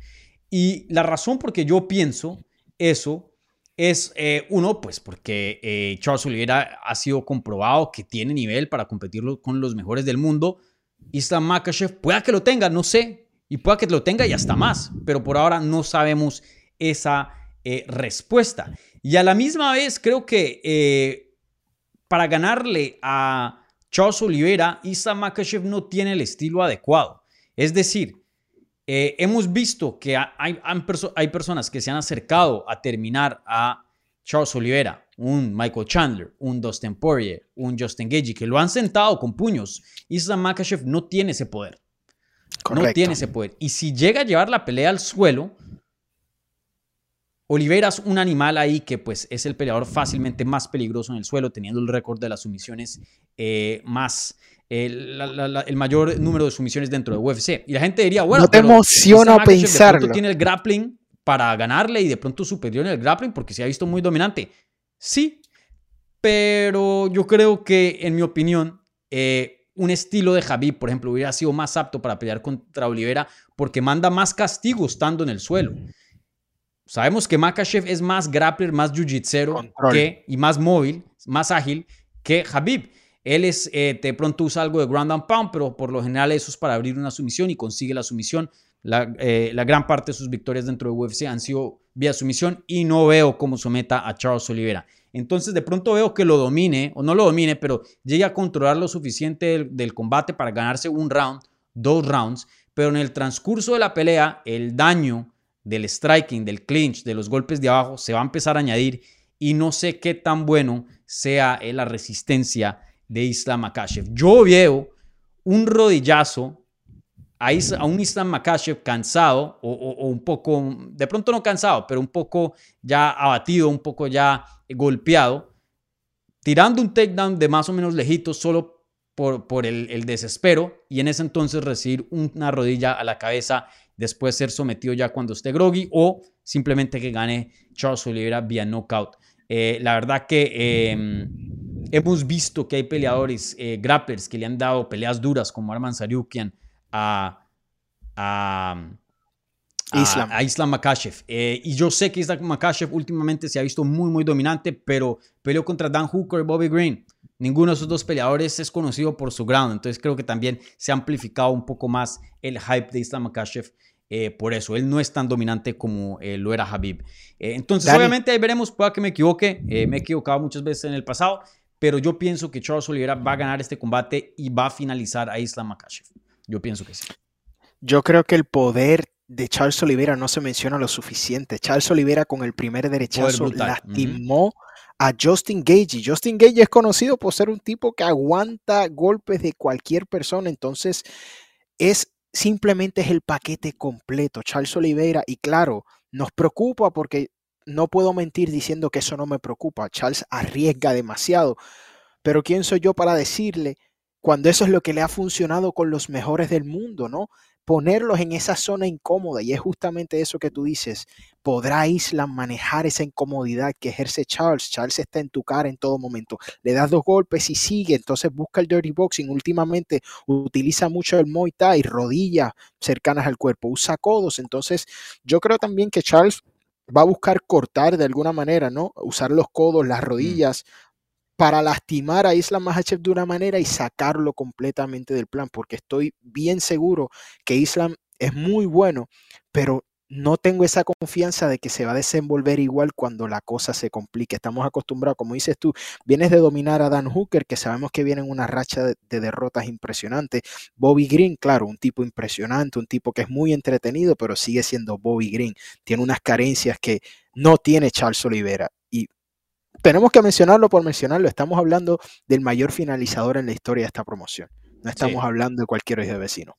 Y la razón por que yo pienso eso es, eh, uno, pues porque eh, Charles Oliveira ha sido comprobado que tiene nivel para competir con los mejores del mundo. Islam Makachev, pueda que lo tenga, no sé, y pueda que lo tenga y hasta más, pero por ahora no sabemos esa eh, respuesta. Y a la misma vez creo que eh, para ganarle a Charles Oliveira, Isa Makachev no tiene el estilo adecuado. Es decir, eh, hemos visto que hay, hay, personas que se han acercado a terminar a Charles Oliveira, un Michael Chandler, un Dustin Poirier, un Justin Gagey, que lo han sentado con puños. Isa Makachev no tiene ese poder. No tiene ese poder. Y si llega a llevar la pelea al suelo, Oliveira es un animal ahí que pues es el peleador fácilmente más peligroso en el suelo, teniendo el récord de las sumisiones eh, más, el mayor número de sumisiones dentro de UFC. Y la gente diría, bueno, no te emociona pensarlo. tiene el grappling para ganarle y de pronto superior en el grappling porque se ha visto muy dominante. Sí, pero yo creo que, en mi opinión, eh, un estilo de Javi, por ejemplo, hubiera sido más apto para pelear contra Olivera porque manda más castigo estando en el suelo. Sabemos que Makachev es más grappler, más jiu-jitsu y más móvil, más ágil que Habib. Él es, eh, de pronto usa algo de ground and pound, pero por lo general eso es para abrir una sumisión y consigue la sumisión. La, eh, la, gran parte de sus victorias dentro de UFC han sido vía sumisión y no veo cómo someta a Charles Oliveira. Entonces de pronto veo que lo domine, o no lo domine, pero llegue a controlar lo suficiente del, combate para ganarse un round, dos rounds, pero en el transcurso de la pelea el daño del striking, del clinch, de los golpes de abajo se va a empezar a añadir y no sé qué tan bueno sea la resistencia de Islam Makashev. Yo veo un rodillazo a, un Islam Makashev cansado o, un poco, de pronto no cansado, pero un poco ya abatido, un poco ya golpeado, tirando un takedown de más o menos lejitos solo por, por el, desespero y en ese entonces recibir una rodilla a la cabeza, después ser sometido ya cuando esté groggy o simplemente que gane Charles Oliveira vía knockout. Eh, la verdad que em, hemos visto que hay peleadores, eh, grapplers que le han dado peleas duras como Arman Saryukian, a, a, Islam. a Islam Makashev. Eh, y yo sé que Islam Makashev últimamente se ha visto muy, muy dominante, pero peleó contra Dan Hooker y Bobby Green. Ninguno de esos dos peleadores es conocido por su ground, entonces creo que también se ha amplificado un poco más el hype de Islam Makashev. Eh, por eso, él no es tan dominante como eh, lo era Habib. entonces, obviamente, ahí veremos, pueda que me equivoque. me he equivocado muchas veces en el pasado, pero yo pienso que Charles Oliveira va a ganar este combate y va a finalizar a Islam Makashev. Yo pienso que sí. Yo creo que el poder de Charles Oliveira no se menciona lo suficiente. Charles Oliveira con el primer derechazo lastimó a Justin Gage. Justin Gage es conocido por ser un tipo que aguanta golpes de cualquier persona. Entonces, es simplemente es el paquete completo. Charles Oliveira, y claro, nos preocupa porque no puedo mentir diciendo que eso no me preocupa. Charles arriesga demasiado. Pero ¿quién soy yo para decirle cuando eso es lo que le ha funcionado con los mejores del mundo, ¿no? Ponerlos en esa zona incómoda y es justamente eso que tú dices. ¿Podrá Islam manejar esa incomodidad que ejerce Charles? Charles está en tu cara en todo momento. Le das dos golpes y sigue, entonces busca el dirty boxing. Últimamente utiliza mucho el Muay Thai, rodillas cercanas al cuerpo, usa codos. Entonces yo creo también que Charles va a buscar cortar de alguna manera, ¿no? Usar los codos, las mm. rodillas para lastimar a Islam Makhachev de una manera y sacarlo completamente del plan, porque estoy bien seguro que Islam es muy bueno, pero no tengo esa confianza de que se va a desenvolver igual cuando la cosa se complique. Estamos acostumbrados, como dices tú, vienes de dominar a Dan Hooker, que sabemos que viene en una racha de, derrotas impresionantes. Bobby Green, claro, un tipo impresionante, un tipo que es muy entretenido, pero sigue siendo Bobby Green. Tiene unas carencias que no tiene Charles Oliveira. Tenemos que mencionarlo por mencionarlo. Estamos hablando del mayor finalizador en la historia de esta promoción. No estamos hablando de cualquier hijo de vecino.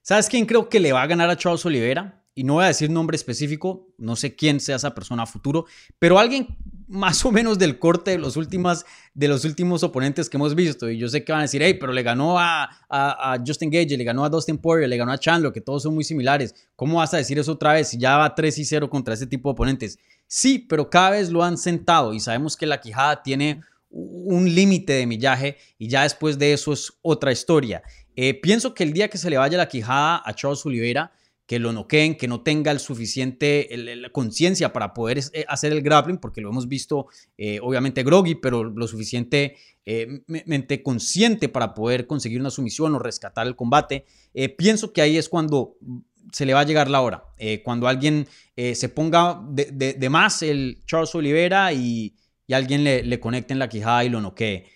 ¿Sabes quién creo que le va a ganar a Charles Oliveira? y no voy a decir nombre específico, no sé quién sea esa persona a futuro, pero alguien más o menos del corte de los, últimas, de los últimos oponentes que hemos visto. Y yo sé que van a decir, hey, pero le ganó a, a, Justin Gage, le ganó a Dustin Poirier, le ganó a Chandler, que todos son muy similares. ¿Cómo vas a decir eso otra vez si ya va 3 y 0 contra ese tipo de oponentes? Sí, pero cada vez lo han sentado y sabemos que la quijada tiene un límite de millaje y ya después de eso es otra historia. Eh, pienso que el día que se le vaya la quijada a Charles Oliveira, que lo noqueen, que no tenga el suficiente conciencia para poder eh, hacer el grappling, porque lo hemos visto eh, obviamente groggy, pero lo suficientemente eh, consciente para poder conseguir una sumisión o rescatar el combate. pienso que ahí es cuando se le va a llegar la hora, cuando alguien se ponga de, más el Charles Oliveira y, alguien le, le, conecte en la quijada y lo noquee.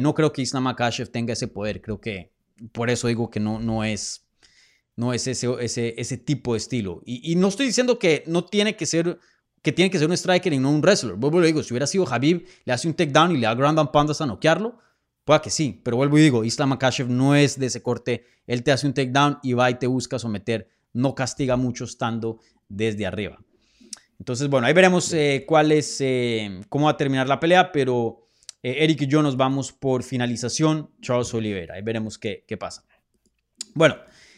no creo que Islam Makashev tenga ese poder, creo que por eso digo que no, no es no es ese, ese, ese tipo de estilo. Y, no estoy diciendo que no tiene que ser que tiene que ser un striker y no un wrestler. Vuelvo y digo, si hubiera sido Habib, le hace un takedown y le da ground and pound hasta noquearlo, pueda que sí. Pero vuelvo y digo, Islam Makashev no es de ese corte. Él te hace un takedown y va y te busca someter. No castiga mucho estando desde arriba. Entonces, bueno, ahí veremos eh, cuál es, eh, cómo va a terminar la pelea, pero eh, Eric y yo nos vamos por finalización, Charles Oliveira. Ahí veremos qué, qué pasa. Bueno,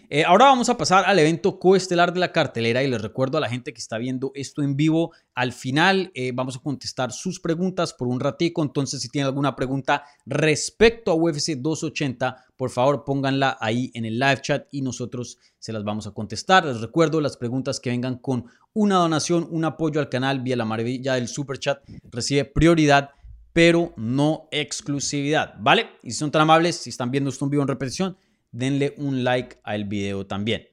eh, ahora vamos a pasar al evento coestelar de la cartelera y les recuerdo a la gente que está viendo esto en vivo, al final eh, vamos a contestar sus preguntas por un ratico, entonces si tienen alguna pregunta respecto a UFC 280, por favor pónganla ahí en el live chat y nosotros se las vamos a contestar. Les recuerdo las preguntas que vengan con una donación, un apoyo al canal vía la maravilla del super chat, recibe prioridad pero no exclusividad, ¿vale? Y si son tan amables, si están viendo esto en vivo en repetición, denle un like al video también.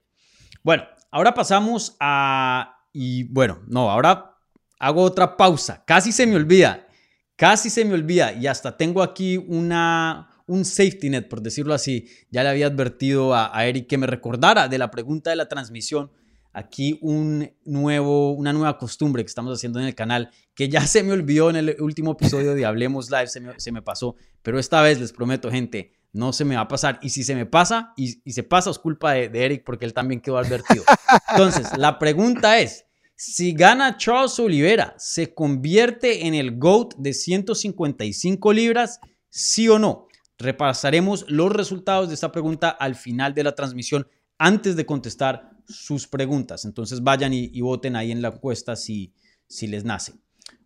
Bueno, ahora pasamos a... Y bueno, no, ahora hago otra pausa. Casi se me olvida. Casi se me olvida. Y hasta tengo aquí una, un safety net, por decirlo así. Ya le había advertido a, Eric que me recordara de la pregunta de la transmisión aquí un nuevo, una nueva costumbre que estamos haciendo en el canal, que ya se me olvidó en el último episodio de Hablemos Live, se me pasó, pero esta vez les prometo, gente, no se me va a pasar. Y si se me pasa, y, se pasa, es culpa de, Eric porque él también quedó advertido. Entonces, la pregunta es, si gana Charles Oliveira, ¿se convierte en el GOAT de 155 libras? ¿Sí o no? Repasaremos los resultados de esta pregunta al final de la transmisión antes de contestar sus preguntas. Entonces vayan y, voten ahí en la encuesta si, si les nace.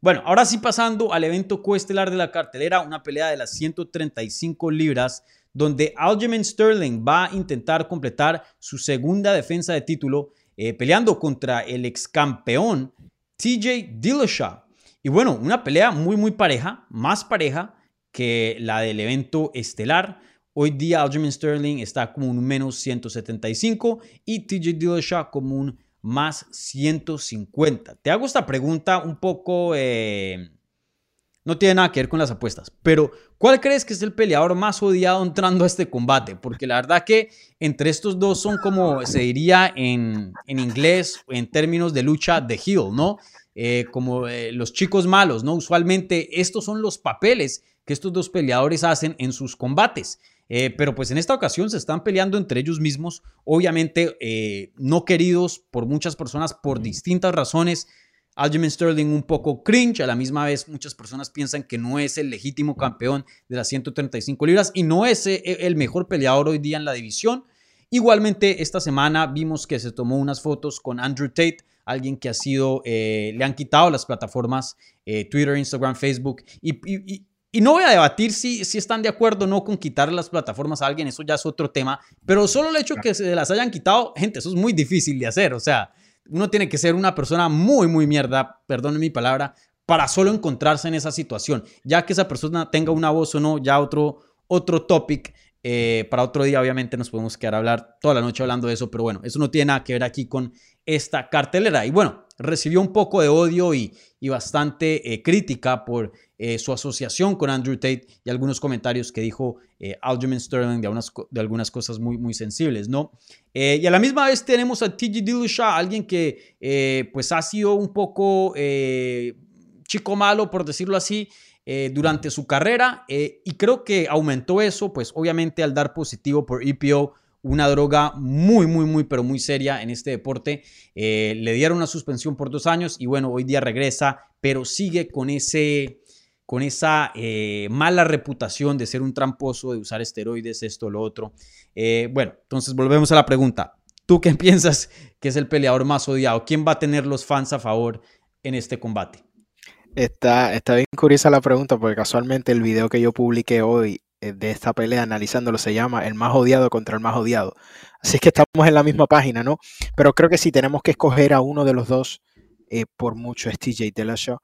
Bueno, ahora sí pasando al evento coestelar de la cartelera, una pelea de las 135 libras donde Aljamain Sterling va a intentar completar su segunda defensa de título eh, peleando contra el ex campeón TJ Dillashaw. Y bueno, una pelea muy muy pareja, más pareja que la del evento estelar. Hoy día Aljamain Sterling está como un menos 175 y TJ Dillashaw como un más 150. Te hago esta pregunta un poco... Eh, no tiene nada que ver con las apuestas, pero ¿cuál crees que es el peleador más odiado entrando a este combate? Porque la verdad que entre estos dos son como se diría en, en inglés, en términos de lucha, de heel, ¿no? Eh, como eh, los chicos malos, ¿no? Usualmente estos son los papeles que estos dos peleadores hacen en sus combates. Eh, pero pues en esta ocasión se están peleando entre ellos mismos, obviamente no queridos por muchas personas por distintas razones. Aljamain Sterling un poco cringe, a la misma vez muchas personas piensan que no es el legítimo campeón de las 135 libras y no es eh, el mejor peleador hoy día en la división. Igualmente esta semana vimos que se tomó unas fotos con Andrew Tate, alguien que ha sido, eh, le han quitado las plataformas eh, Twitter, Instagram, Facebook y, no voy a debatir si, si están de acuerdo o no con quitar las plataformas a alguien, eso ya es otro tema, pero solo el hecho que se las hayan quitado, gente, eso es muy difícil de hacer, o sea, uno tiene que ser una persona muy, muy mierda, perdone mi palabra, para solo encontrarse en esa situación. Ya que esa persona tenga una voz o no, ya otro, otro topic. Eh, para otro día, obviamente, nos podemos quedar a hablar toda la noche hablando de eso, pero bueno, eso no tiene nada que ver aquí con esta cartelera. Y bueno, recibió un poco de odio y, bastante eh, crítica por eh, su asociación con Andrew Tate y algunos comentarios que dijo Aljamain Sterling de, de, algunas cosas muy, muy sensibles, ¿no? y a la misma vez tenemos a TG Dillashaw, alguien que pues ha sido un poco chico malo, por decirlo así, durante su carrera y creo que aumentó eso, pues obviamente al dar positivo por EPO una droga muy, muy, muy, pero muy seria en este deporte. Eh, le dieron una suspensión por dos años y bueno, hoy día regresa, pero sigue con ese con esa eh, mala reputación de ser un tramposo, de usar esteroides, esto, lo otro. Eh, bueno, entonces volvemos a la pregunta. ¿Tú qué [LAUGHS] piensas que es el peleador más odiado? ¿Quién va a tener los fans a favor en este combate? Está, está bien curiosa la pregunta porque casualmente el video que yo publiqué hoy eh, de esta pelea analizándolo se llama El más odiado contra el más odiado. Así que estamos en la misma página, ¿no? Pero creo que si tenemos que escoger a uno de los dos, eh, por mucho es TJ Dillashaw.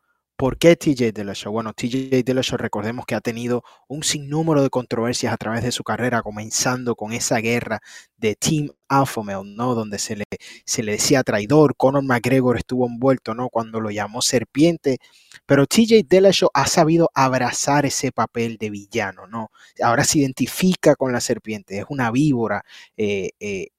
¿Por qué TJ Dillashaw? Bueno, TJ Dillashaw recordemos que ha tenido un sinnúmero de controversias a través de su carrera, comenzando con esa guerra de Team Alpha Male, ¿no? Donde se le, se le decía traidor, Conor McGregor estuvo envuelto, ¿no? Cuando lo llamó serpiente, pero TJ Dillashaw ha sabido abrazar ese papel de villano, ¿no? Ahora se identifica con la serpiente, es una víbora, eh, eh,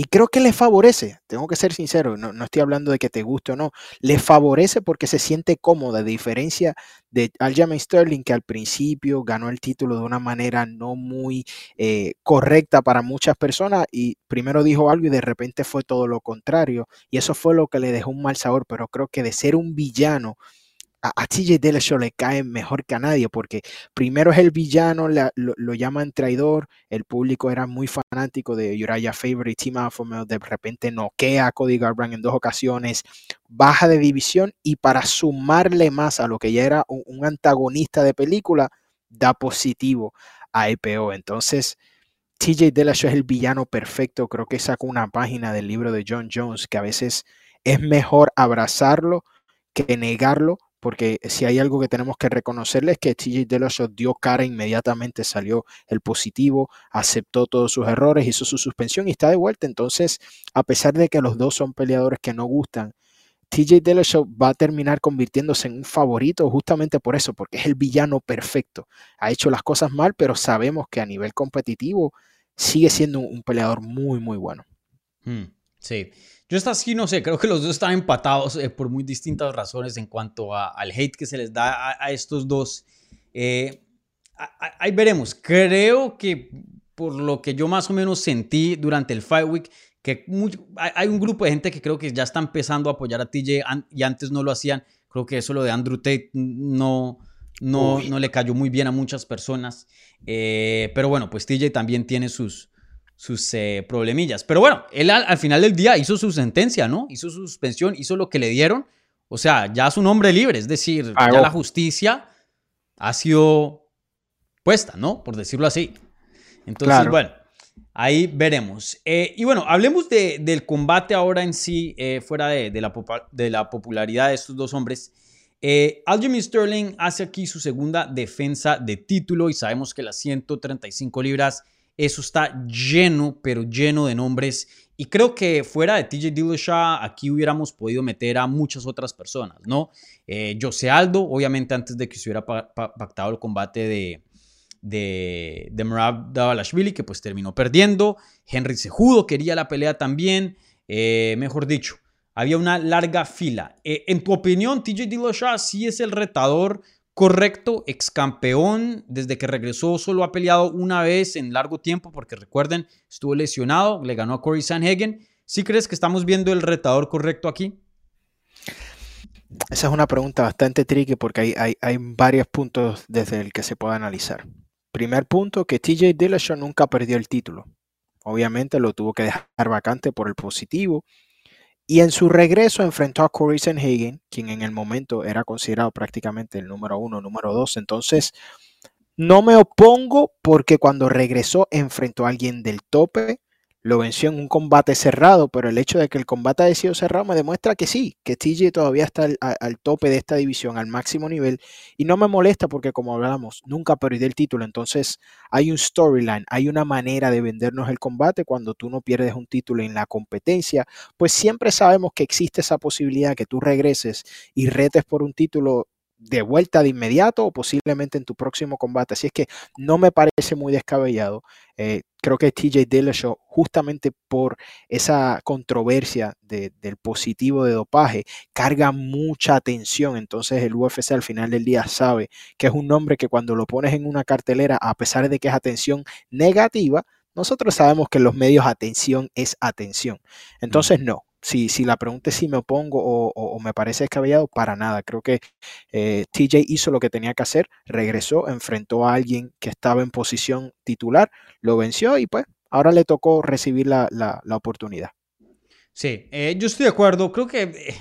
y creo que le favorece, tengo que ser sincero, no, estoy hablando de que te guste o no, le favorece porque se siente cómoda, a diferencia de Aljamain Sterling, que al principio ganó el título de una manera no muy eh, correcta para muchas personas y primero dijo algo y de repente fue todo lo contrario. Y eso fue lo que le dejó un mal sabor, pero creo que de ser un villano a, TJ Dillashaw le cae mejor que a nadie porque primero es el villano, lo, llaman traidor, el público era muy fanático de Uriah Favorite Team Alpha de repente noquea a Cody Garbrandt en dos ocasiones, baja de división y para sumarle más a lo que ya era un, antagonista de película, da positivo a EPO. Entonces, TJ Dillashaw es el villano perfecto, creo que sacó una página del libro de John Jones que a veces es mejor abrazarlo que negarlo porque si hay algo que tenemos que reconocerle es que TJ Dillashaw dio cara inmediatamente, salió el positivo, aceptó todos sus errores, hizo su suspensión y está de vuelta. Entonces, a pesar de que los dos son peleadores que no gustan, TJ Dillashaw va a terminar convirtiéndose en un favorito justamente por eso, porque es el villano perfecto. Ha hecho las cosas mal, pero sabemos que a nivel competitivo sigue siendo un peleador muy, muy bueno. Hmm, sí. Yo esta sí no sé, creo que los dos están empatados eh, por muy distintas razones en cuanto al hate que se les da a, estos dos. Eh, ahí veremos. Creo que por lo que yo más o menos sentí durante el Fight Week, que hay un grupo de gente que creo que ya está empezando a apoyar a TJ y antes no lo hacían. Creo que eso lo de Andrew Tate no, no, no le cayó muy bien a muchas personas. Eh, pero bueno, pues TJ también tiene sus, sus eh, problemillas. Pero bueno, él al, final del día hizo su sentencia, ¿no? Hizo su suspensión, hizo lo que le dieron. O sea, ya es un hombre libre, es decir, ya la justicia ha sido puesta, ¿no? Por decirlo así. Entonces, bueno, ahí veremos. Eh, y bueno, hablemos del combate ahora en sí, eh, fuera de, la, de, la, popularidad de estos dos hombres. Eh, Aljamain Sterling hace aquí su segunda defensa de título y sabemos que las 135 libras eso está lleno, pero lleno de nombres. Y creo que fuera de TJ Dillashaw, aquí hubiéramos podido meter a muchas otras personas, ¿no? Eh, José Aldo, obviamente antes de que se hubiera pactado el combate de, de, de Davalashvili, que pues terminó perdiendo. Henry Sejudo quería la pelea también. Eh, mejor dicho, había una larga fila. Eh, en tu opinión, TJ Dillashaw sí es el retador correcto, ex campeón, desde que regresó solo ha peleado una vez en largo tiempo, porque recuerden, estuvo lesionado, le ganó a Corey Sanhagen. ¿Sí crees que estamos viendo el retador correcto aquí? Esa es una pregunta bastante tricky porque hay, hay, varios puntos desde el que se puede analizar. Primer punto, que TJ Dillashaw nunca perdió el título. Obviamente lo tuvo que dejar vacante por el positivo y en su regreso enfrentó a Corey Sanhagen, quien en el momento era considerado prácticamente el número uno, número dos. Entonces, no me opongo porque cuando regresó enfrentó a alguien del tope, lo venció en un combate cerrado, pero el hecho de que el combate haya sido cerrado me demuestra que sí, que TJ todavía está al, tope de esta división, al máximo nivel, y no me molesta porque como hablábamos, nunca perdió el título, entonces hay un storyline, hay una manera de vendernos el combate cuando tú no pierdes un título en la competencia, pues siempre sabemos que existe esa posibilidad que tú regreses y retes por un título de vuelta de inmediato o posiblemente en tu próximo combate. Así es que no me parece muy descabellado. Eh, creo que TJ Dillashaw, justamente por esa controversia del positivo de dopaje, carga mucha atención. Entonces el UFC al final del día sabe que es un nombre que cuando lo pones en una cartelera, a pesar de que es atención negativa, nosotros sabemos que en los medios atención es atención. Entonces no, si, si la pregunta es si me opongo o, me parece descabellado, para nada. Creo que eh, TJ hizo lo que tenía que hacer, regresó, enfrentó a alguien que estaba en posición titular, lo venció y pues ahora le tocó recibir la, oportunidad. Sí, eh, yo estoy de acuerdo. Creo que eh,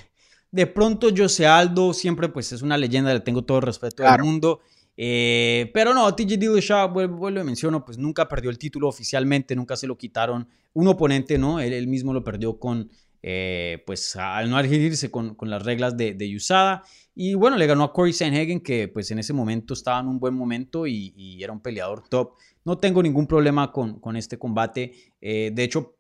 de pronto José Aldo siempre pues es una leyenda, le tengo todo el respeto del mundo. pero no, TJ Dillashaw, vuelvo, vuelvo y menciono, pues nunca perdió el título oficialmente, nunca se lo quitaron. Un oponente, ¿no? Él, él mismo lo perdió con eh, pues al no adherirse con, con las reglas de, de, USADA. Y bueno, le ganó a Corey Sanhagen, que pues en ese momento estaba en un buen momento y, era un peleador top. No tengo ningún problema con, con este combate. Eh, de hecho,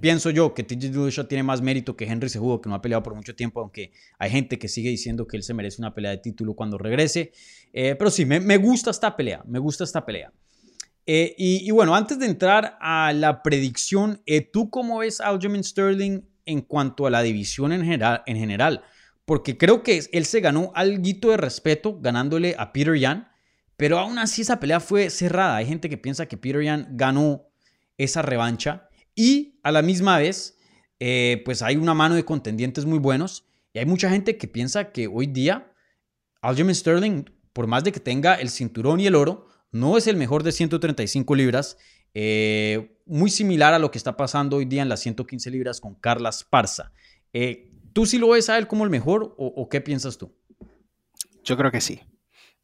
pienso yo que TJ Dillashaw tiene más mérito que Henry Cejudo, que no ha peleado por mucho tiempo, aunque hay gente que sigue diciendo que él se merece una pelea de título cuando regrese. Eh, pero sí, me, me, gusta esta pelea, me gusta esta pelea. y, y, bueno, antes de entrar a la predicción, ¿tú cómo ves a Sterling en cuanto a la división en general, en general porque creo que él se ganó algo de respeto ganándole a Peter Yan, pero aún así esa pelea fue cerrada. Hay gente que piensa que Peter Yan ganó esa revancha y a la misma vez, eh, pues hay una mano de contendientes muy buenos y hay mucha gente que piensa que hoy día Aljamain Sterling, por más de que tenga el cinturón y el oro, no es el mejor de 135 libras eh, muy similar a lo que está pasando hoy día en las 115 libras con Carla Esparza. Eh, ¿Tú sí lo ves a él como el mejor o, qué piensas tú? Yo creo que sí.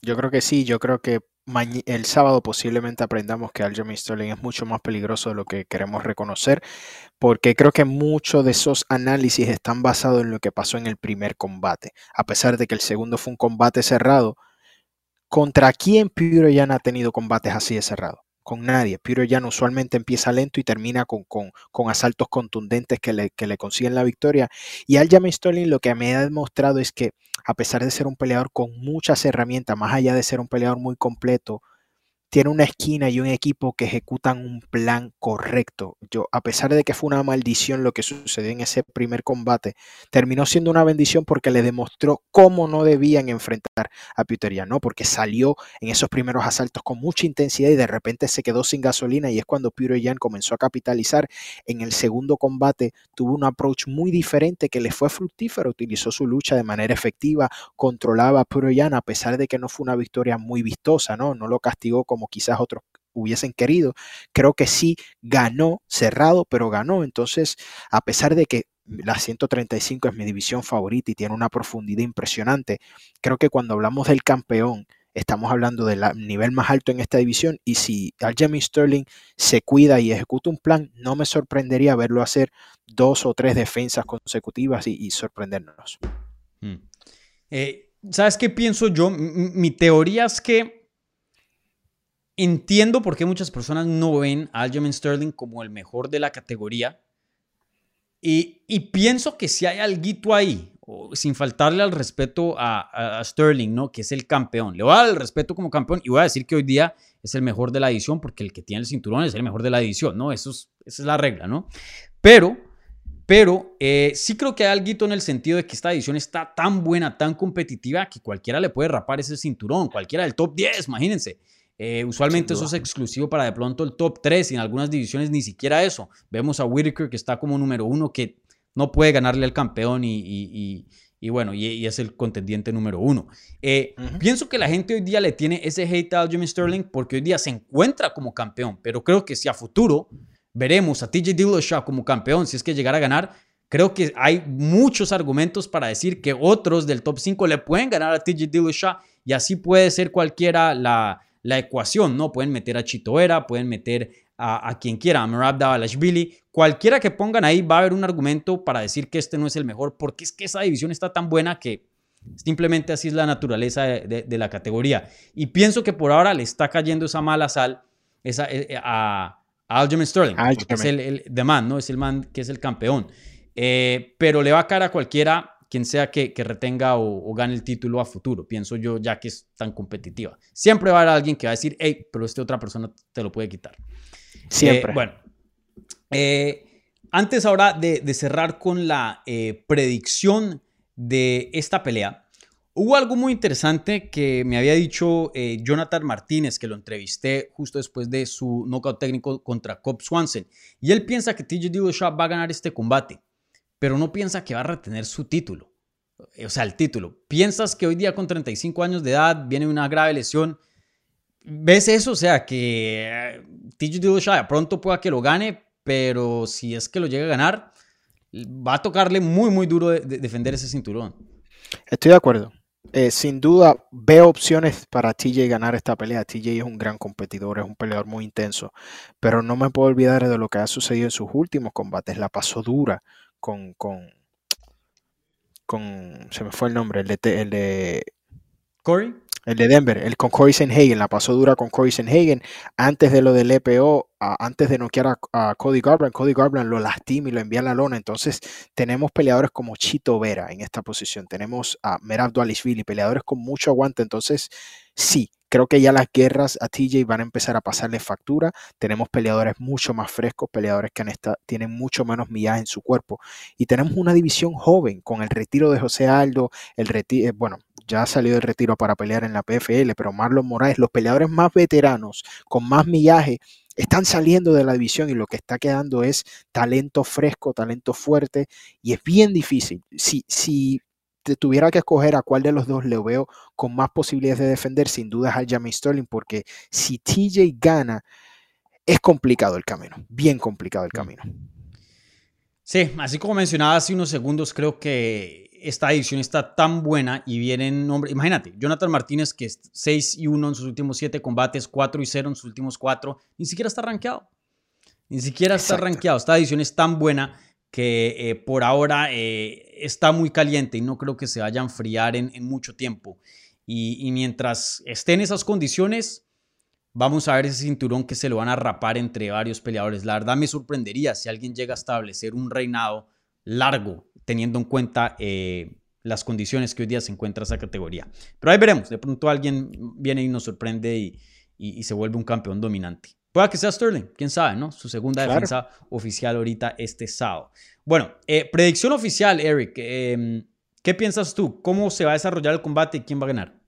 Yo creo que sí. Yo creo que el sábado posiblemente aprendamos que Aljamain Sterling es mucho más peligroso de lo que queremos reconocer, porque creo que muchos de esos análisis están basados en lo que pasó en el primer combate. A pesar de que el segundo fue un combate cerrado, ¿contra quién Puro ya ha tenido combates así de cerrado? Con nadie. Peter Yan usualmente empieza lento y termina con, con, asaltos contundentes que le, que le, consiguen la victoria. Y Aljamain Sterling lo que me ha demostrado es que a pesar de ser un peleador con muchas herramientas, más allá de ser un peleador muy completo, tiene una esquina y un equipo que ejecutan un plan correcto. Yo, a pesar de que fue una maldición lo que sucedió en ese primer combate, terminó siendo una bendición porque le demostró cómo no debían enfrentar a Peter Yan, ¿no? Porque salió en esos primeros asaltos con mucha intensidad y de repente se quedó sin gasolina y es cuando Peter Yan comenzó a capitalizar. En el segundo combate tuvo un approach muy diferente que le fue fructífero, utilizó su lucha de manera efectiva, controlaba a Peter Yan a pesar de que no fue una victoria muy vistosa, ¿no? No lo castigó como quizás otros hubiesen querido. Creo que sí ganó cerrado, pero ganó. Entonces, a pesar de que la 135 es mi división favorita y tiene una profundidad impresionante, creo que cuando hablamos del campeón, estamos hablando del nivel más alto en esta división y si Aljamain Sterling se cuida y ejecuta un plan, no me sorprendería verlo hacer dos o tres defensas consecutivas y, sorprendernos. Hmm. Eh, ¿Sabes qué pienso yo? mi teoría es que Entiendo por qué muchas personas no ven a Aljamain Sterling como el mejor de la categoría. Y, pienso que si hay algo ahí, sin faltarle al respeto a, Sterling, ¿no? Que es el campeón. Le voy a dar el respeto como campeón y voy a decir que hoy día es el mejor de la edición porque el que tiene el cinturón es el mejor de la edición, ¿no? Eso es, esa es la regla, ¿no? Pero, pero eh, sí creo que hay algo en el sentido de que esta edición está tan buena, tan competitiva, que cualquiera le puede rapar ese cinturón, cualquiera del top 10, imagínense. Eh, usualmente eso es exclusivo para de pronto el top 3 y en algunas divisiones ni siquiera eso. Vemos a Whitaker que está como número uno que no puede ganarle al campeón y, bueno, y, es el contendiente número uno. Eh, pienso que la gente hoy día le tiene ese hate a Jimmy Sterling porque hoy día se encuentra como campeón, pero creo que si a futuro veremos a TJ Dillashaw como campeón, si es que llegara a ganar, creo que hay muchos argumentos para decir que otros del top 5 le pueden ganar a TJ Dillashaw y así puede ser cualquiera la la ecuación, ¿no? Pueden meter a Chito Era, pueden meter a, quien quiera, a Merab Davalashvili, cualquiera que pongan ahí va a haber un argumento para decir que este no es el mejor, porque es que esa división está tan buena que simplemente así es la naturaleza de, la categoría. Y pienso que por ahora le está cayendo esa mala sal esa, eh, eh, a, a Aljamain Sterling, que es el, el man, ¿no? Es el man que es el campeón. Eh, pero le va a caer a cualquiera quien sea que, retenga o, gane el título a futuro, pienso yo, ya que es tan competitiva. Siempre va a haber alguien que va a decir, hey, pero esta otra persona te lo puede quitar. Siempre. Eh, bueno, eh, antes ahora de, cerrar con la eh, predicción de esta pelea, hubo algo muy interesante que me había dicho Jonathan Martínez, que lo entrevisté justo después de su knockout técnico contra Cobb Swanson. Y él piensa que TJ Dillashaw va a ganar este combate pero no piensa que va a retener su título. O sea, el título. ¿Piensas que hoy día con 35 años de edad viene una grave lesión? ¿Ves eso? O sea, que eh, TJ Dillashaw pronto pueda que lo gane, pero si es que lo llega a ganar, va a tocarle muy, muy duro defender ese cinturón. Estoy de acuerdo. Eh, sin duda veo opciones para TJ ganar esta pelea. TJ es un gran competidor, es un peleador muy intenso, pero no me puedo olvidar de lo que ha sucedido en sus últimos combates. La pasó dura con, con, con se me fue el nombre, el de, el de Corey. El de Denver, el con Corey Sanhagen, la pasó dura con Corey Sanhagen. Antes de lo del EPO, antes de noquear a, Cody Garbrandt, Cody Garbrandt lo lastima y lo envía a la lona. Entonces, tenemos peleadores como Chito Vera en esta posición. Tenemos a Merab Dualishvili, peleadores con mucho aguante. Entonces, sí, creo que ya las guerras a TJ van a empezar a pasarle factura. Tenemos peleadores mucho más frescos, peleadores que tienen mucho menos millaje en su cuerpo. Y tenemos una división joven con el retiro de José Aldo, el retiro, eh, bueno, ya salió del retiro para pelear en la PFL, pero Marlon Moraes, los peleadores más veteranos, con más millaje, están saliendo de la división y lo que está quedando es talento fresco, talento fuerte y es bien difícil. Si, si tuviera que escoger a cuál de los dos le veo con más posibilidades de defender, sin duda es al Jamie Sterling, porque si TJ gana, es complicado el camino, bien complicado el mm. camino. Sí, así como mencionaba hace unos segundos, creo que esta edición está tan buena y vienen nombres. Imagínate, Jonathan Martínez, que es 6 y 1 en sus últimos 7 combates, 4 y 0 en sus últimos 4, ni siquiera está rankeado. Ni siquiera está rankeado. Esta edición es tan buena que eh, por ahora eh, está muy caliente y no creo que se vaya a enfriar en, mucho tiempo. Y, mientras esté en esas condiciones, vamos a ver ese cinturón que se lo van a rapar entre varios peleadores. La verdad me sorprendería si alguien llega a establecer un reinado largo, teniendo en cuenta eh, las condiciones que hoy día se encuentra esa categoría. Pero ahí veremos, de pronto alguien viene y nos sorprende y se vuelve un campeón dominante. Puede que sea Sterling, quién sabe, ¿no? Su segunda defensa oficial ahorita este sábado. Bueno, eh, predicción oficial, Eric. Em, ¿Qué piensas tú? ¿Cómo se va a desarrollar el combate y quién va a ganar?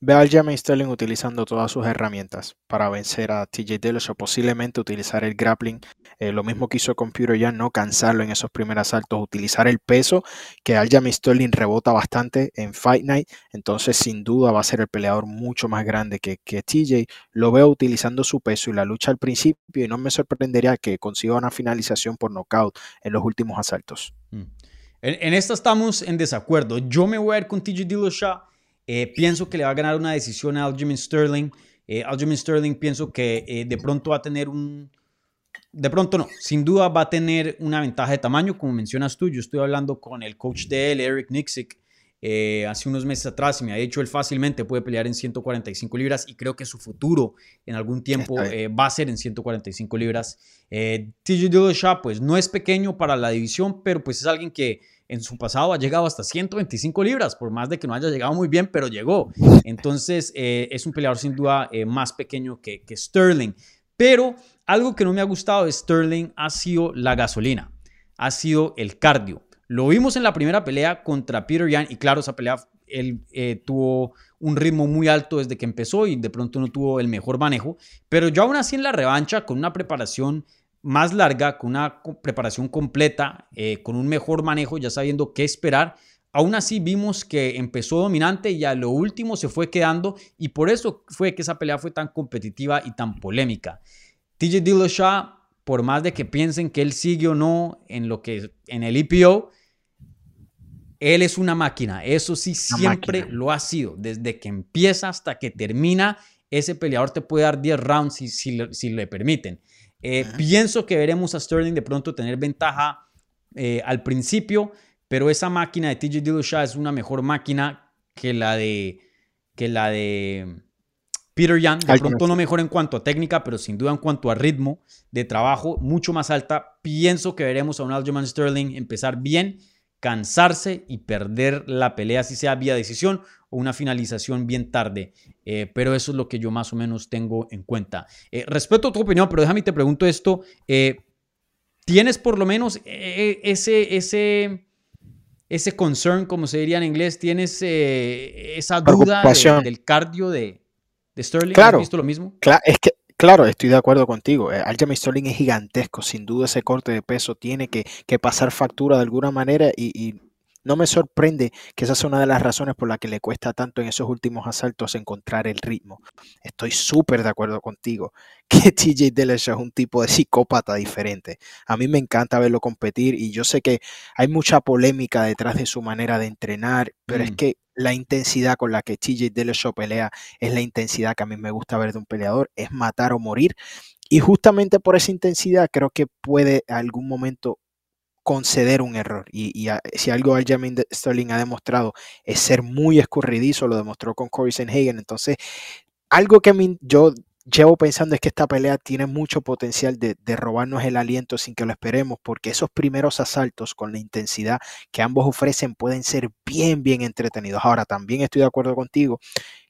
Ve al Jeremy Sterling utilizando todas sus herramientas para vencer a TJ Dillashaw, posiblemente utilizar el grappling, eh, lo mismo que hizo con Peter ya no cansarlo en esos primeros asaltos, utilizar el peso, que Aljamain Sterling rebota bastante en Fight Night, entonces sin duda va a ser el peleador mucho más grande que, que TJ. Lo veo utilizando su peso y la lucha al principio y no me sorprendería que consiga una finalización por knockout en los últimos asaltos. Mm. En, en esta estamos en desacuerdo. Yo me voy a ir con TJ Dillashaw eh, pienso que le va a ganar una decisión a Aljamain Sterling. Eh, Aljamain Sterling pienso que eh, de pronto va a tener un... De pronto no, sin duda va a tener una ventaja de tamaño, como mencionas tú. Yo estoy hablando con el coach de él, Eric Nixick, eh, hace unos meses atrás y me ha dicho él fácilmente puede pelear en 145 libras y creo que su futuro en algún tiempo va a ser en 145 libras. TJ Dillashaw pues no es pequeño para la división, pero pues es alguien que en su pasado ha llegado hasta 125 libras, por más de que no haya llegado muy bien, pero llegó. Entonces eh, es un peleador sin duda eh, más pequeño que, que Sterling. Pero algo que no me ha gustado de Sterling ha sido la gasolina, ha sido el cardio. Lo vimos en la primera pelea contra Peter Yan y claro, esa pelea él eh, tuvo un ritmo muy alto desde que empezó y de pronto no tuvo el mejor manejo, pero yo aún así en la revancha con una preparación más larga, con una preparación completa, eh, con un mejor manejo, ya sabiendo qué esperar. Aún así vimos que empezó dominante y a lo último se fue quedando y por eso fue que esa pelea fue tan competitiva y tan polémica. TJ Dillashaw, por más de que piensen que él sigue o no en lo que en el EPO, él es una máquina. Eso sí siempre lo ha sido, desde que empieza hasta que termina ese peleador te puede dar 10 rounds si, si, le permiten. Eh, pienso que veremos a Sterling de pronto tener ventaja eh, al principio, pero esa máquina de TJ Dillashaw es una mejor máquina que la de, que la de Peter Young. De pronto no mejor en cuanto a técnica, pero sin duda en cuanto a ritmo de trabajo, mucho más alta. Pienso que veremos a un Aljamain Sterling empezar bien, cansarse y perder la pelea, si sea vía decisión o una finalización bien tarde. Eh, pero eso es lo que yo más o menos tengo en cuenta. Eh, respeto tu opinión, pero déjame te pregunto esto. Eh, ¿Tienes por lo menos ese, ese, ese concern, como se diría en inglés? ¿Tienes esa duda del cardio de, Sterling? Claro, ¿Has visto lo mismo? Claro, es que Claro, estoy de acuerdo contigo. Aljamain Sterling es gigantesco. Sin duda ese corte de peso tiene que, pasar factura de alguna manera y, no me sorprende que esa sea una de las razones por las que le cuesta tanto en esos últimos asaltos encontrar el ritmo. Estoy súper de acuerdo contigo [LAUGHS] que TJ Dillashaw es un tipo de psicópata diferente. A mí me encanta verlo competir y yo sé que hay mucha polémica detrás de su manera de entrenar, pero es mm. que la intensidad con la que TJ Dillashaw pelea es la intensidad que a mí me gusta ver de un peleador, es matar o morir. Y justamente por esa intensidad creo que puede algún momento conceder un error. Y, si algo Aljamain Sterling ha demostrado es ser muy escurridizo, lo demostró con Corey Sanhagen. Entonces, algo que yo llevo pensando es que esta pelea tiene mucho potencial de, de, robarnos el aliento sin que lo esperemos, porque esos primeros asaltos con la intensidad que ambos ofrecen pueden ser bien, bien entretenidos. Ahora, también estoy de acuerdo contigo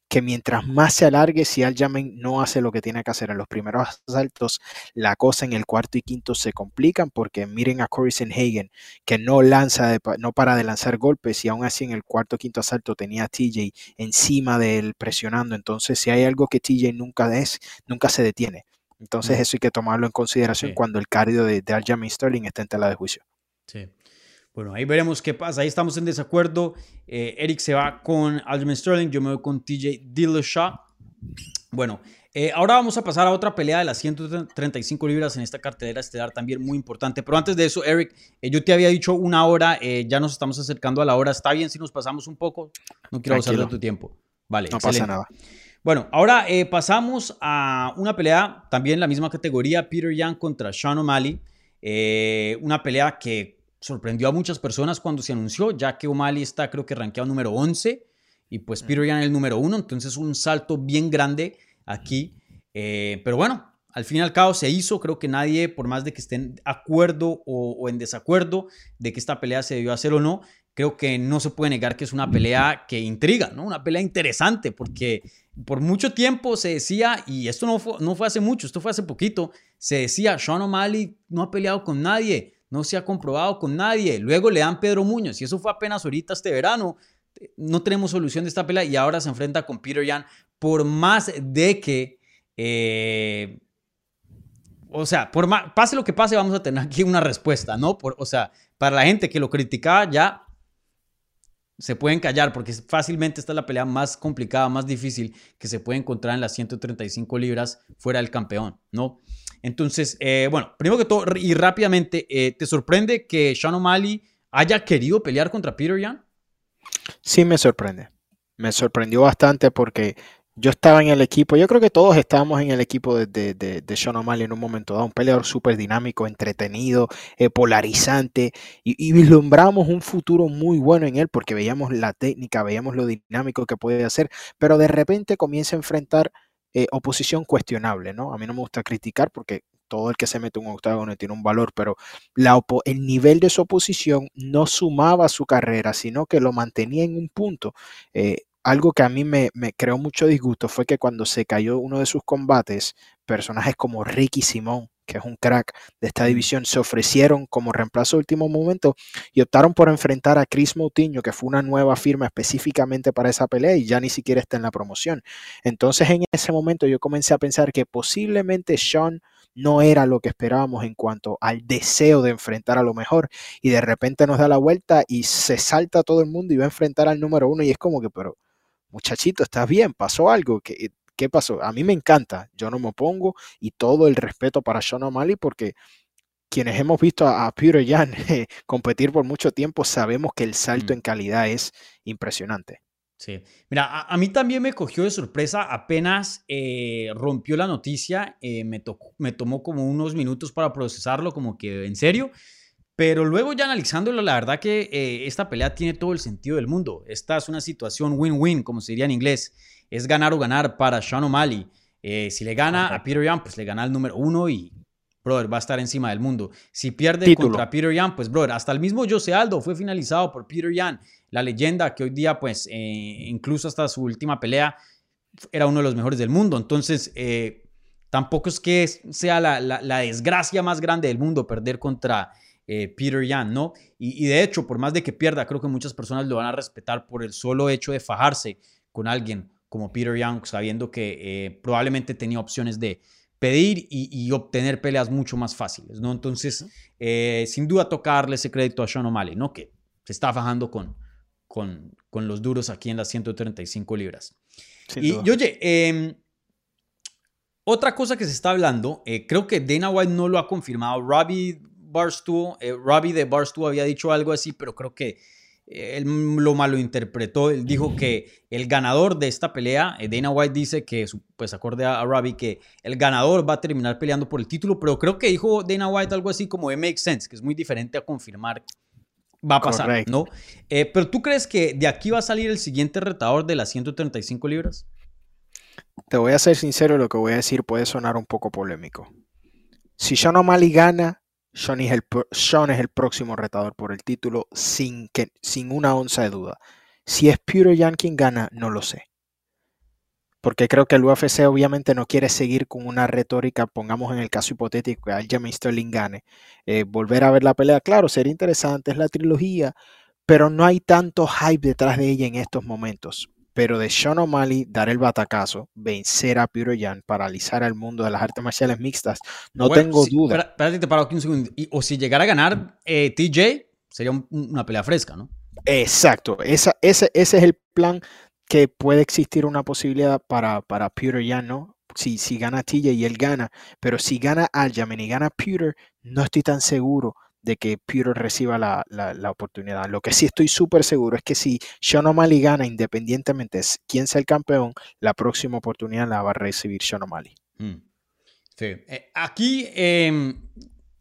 que mientras más se alargue, si Aljamain no hace lo que tiene que hacer en los primeros asaltos, la cosa en el cuarto y quinto se complican porque miren a Corey Hagen que no lanza, no para de lanzar golpes y aún así en el cuarto o quinto asalto tenía a TJ encima de él presionando. Entonces, si hay algo que TJ nunca es, nunca se detiene. Entonces, eso hay que tomarlo en consideración cuando el cardio de, de Aljamain Sterling está en tela de juicio. Sí. Bueno, ahí veremos qué pasa. Ahí estamos en desacuerdo. Eh, Eric se va con Aljamain Sterling, yo me voy con TJ Dillashaw. Bueno, eh, ahora vamos a pasar a otra pelea de las 135 libras en esta cartelera estelar también muy importante. Pero antes de eso, Eric, eh, yo te había dicho una hora, ya nos estamos acercando a la hora. ¿Está bien si nos pasamos un poco? No quiero usar de tu tiempo. Vale, no pasa nada. Bueno, ahora pasamos a una pelea, también la misma categoría, Peter Young contra Sean O'Malley. una pelea que sorprendió a muchas personas cuando se anunció, ya que O'Malley está creo que rankeado número 11 y pues Peter Yan el número 1, entonces un salto bien grande aquí. Eh, pero bueno, al fin y al cabo se hizo, creo que nadie, por más de que estén de acuerdo o, en desacuerdo de que esta pelea se debió hacer o no, creo que no se puede negar que es una pelea que intriga, ¿no? Una pelea interesante, porque por mucho tiempo se decía, y esto no fue, no fue hace mucho, esto fue hace poquito, se decía, Sean O'Malley no ha peleado con nadie, no se ha comprobado con nadie. Luego le dan Pedro Muñoz y eso fue apenas ahorita este verano. No tenemos solución de esta pelea y ahora se enfrenta con Peter Yan por más de que... Eh, o sea, por más, pase lo que pase, vamos a tener aquí una respuesta, ¿no? Por, o sea, para la gente que lo criticaba ya se pueden callar porque fácilmente esta es la pelea más complicada, más difícil que se puede encontrar en las 135 libras fuera del campeón, ¿no? Entonces, eh, bueno, primero que todo y rápidamente, eh, ¿te sorprende que Sean O'Malley haya querido pelear contra Peter Yan? Sí, me sorprende. Me sorprendió bastante porque yo estaba en el equipo, yo creo que todos estábamos en el equipo de, de, Sean O'Malley en un momento dado, un peleador súper dinámico, entretenido, eh, polarizante, y, y, vislumbramos un futuro muy bueno en él porque veíamos la técnica, veíamos lo dinámico que puede hacer, pero de repente comienza a enfrentar eh, oposición cuestionable, ¿no? A mí no me gusta criticar porque todo el que se mete en un octágono tiene un valor, pero el nivel de su oposición no sumaba su carrera, sino que lo mantenía en un punto. Eh, algo que a mí me, me, creó mucho disgusto fue que cuando se cayó uno de sus combates, personajes como Ricky Simón, que es un crack de esta división, se ofrecieron como reemplazo de último momento y optaron por enfrentar a Chris Moutinho, que fue una nueva firma específicamente para esa pelea y ya ni siquiera está en la promoción. Entonces en ese momento yo comencé a pensar que posiblemente Sean no era lo que esperábamos en cuanto al deseo de enfrentar a lo mejor y de repente nos da la vuelta y se salta todo el mundo y va a enfrentar al número uno y es como que, pero muchachito, ¿estás bien? ¿Pasó algo? que ¿Qué pasó? A mí me encanta, yo no me opongo y todo el respeto para Sean O'Malley porque quienes hemos visto a, Peter Yan [LAUGHS] competir por mucho tiempo sabemos que el salto mm. en calidad es impresionante. Sí. Mira, a, mí también me cogió de sorpresa apenas eh, rompió la noticia. Eh, me, me tomó como unos minutos para procesarlo, como que en serio. Pero luego ya analizándolo, la verdad que eh, esta pelea tiene todo el sentido del mundo. Esta es una situación win-win, como se diría en inglés. Es ganar o ganar para Sean O'Malley. si le gana a Peter Young, pues le gana el número uno y, brother, va a estar encima del mundo. Si pierde contra Peter Young, pues, brother, hasta el mismo Jose Aldo fue finalizado por Peter Young la leyenda que hoy día, pues, eh, incluso hasta su última pelea, era uno de los mejores del mundo. Entonces, eh, tampoco es que sea la, desgracia más grande del mundo perder contra eh, Peter Yan, ¿no? Y, de hecho, por más de que pierda, creo que muchas personas lo van a respetar por el solo hecho de fajarse con alguien como Peter Young, sabiendo que probablemente tenía opciones de pedir y, obtener peleas mucho más fáciles, ¿no? Entonces, sin duda tocarle ese crédito a Sean O'Malley, ¿no? Que se está fajando con, con, los duros aquí en las 135 libras. y, oye, em, otra cosa que se está hablando, eh, creo que Dana White no lo ha confirmado. Robbie Barstool, eh, Robbie de Barstool había dicho algo así, pero creo que él lo malinterpretó. Él dijo que el ganador de esta pelea, eh, Dana White dice que, pues acorde a, Robbie, que el ganador va a terminar peleando por el título, pero creo que dijo Dana White algo así como it makes sense, que es muy diferente a confirmar va a pasar, ¿no? Eh, pero tú crees que de aquí va a salir el siguiente retador de las 135 libras? Te voy a ser sincero, lo que voy a decir puede sonar un poco polémico. Si Sean O'Malley gana, Sean es, el, próximo retador por el título sin, que, sin una onza de duda. Si es Peter Yan quien gana, no lo sé porque creo que el UFC obviamente no quiere seguir con una retórica, pongamos en el caso hipotético que Aljamain Sterling gane, eh, volver a ver la pelea, claro, sería interesante, es la trilogía, pero no hay tanto hype detrás de ella en estos momentos. Pero de Sean O'Malley dar el batacazo, vencer a Peter Yan, paralizar al mundo de las artes marciales mixtas, no tengo duda. Espérate, te paro aquí un segundo. o si llegara a ganar eh, TJ, sería una pelea fresca, ¿no? Exacto, ese, ese es el plan que puede existir una posibilidad para, para Peter ya no. Si, si gana TJ y él gana, pero si gana Aljamain y gana Peter, no estoy tan seguro de que Peter reciba la, oportunidad. Lo que sí estoy súper seguro es que si Sean O'Malley gana, independientemente de quién sea el campeón, la próxima oportunidad la va a recibir Sean O'Malley. Mm. Sí. Eh, aquí em,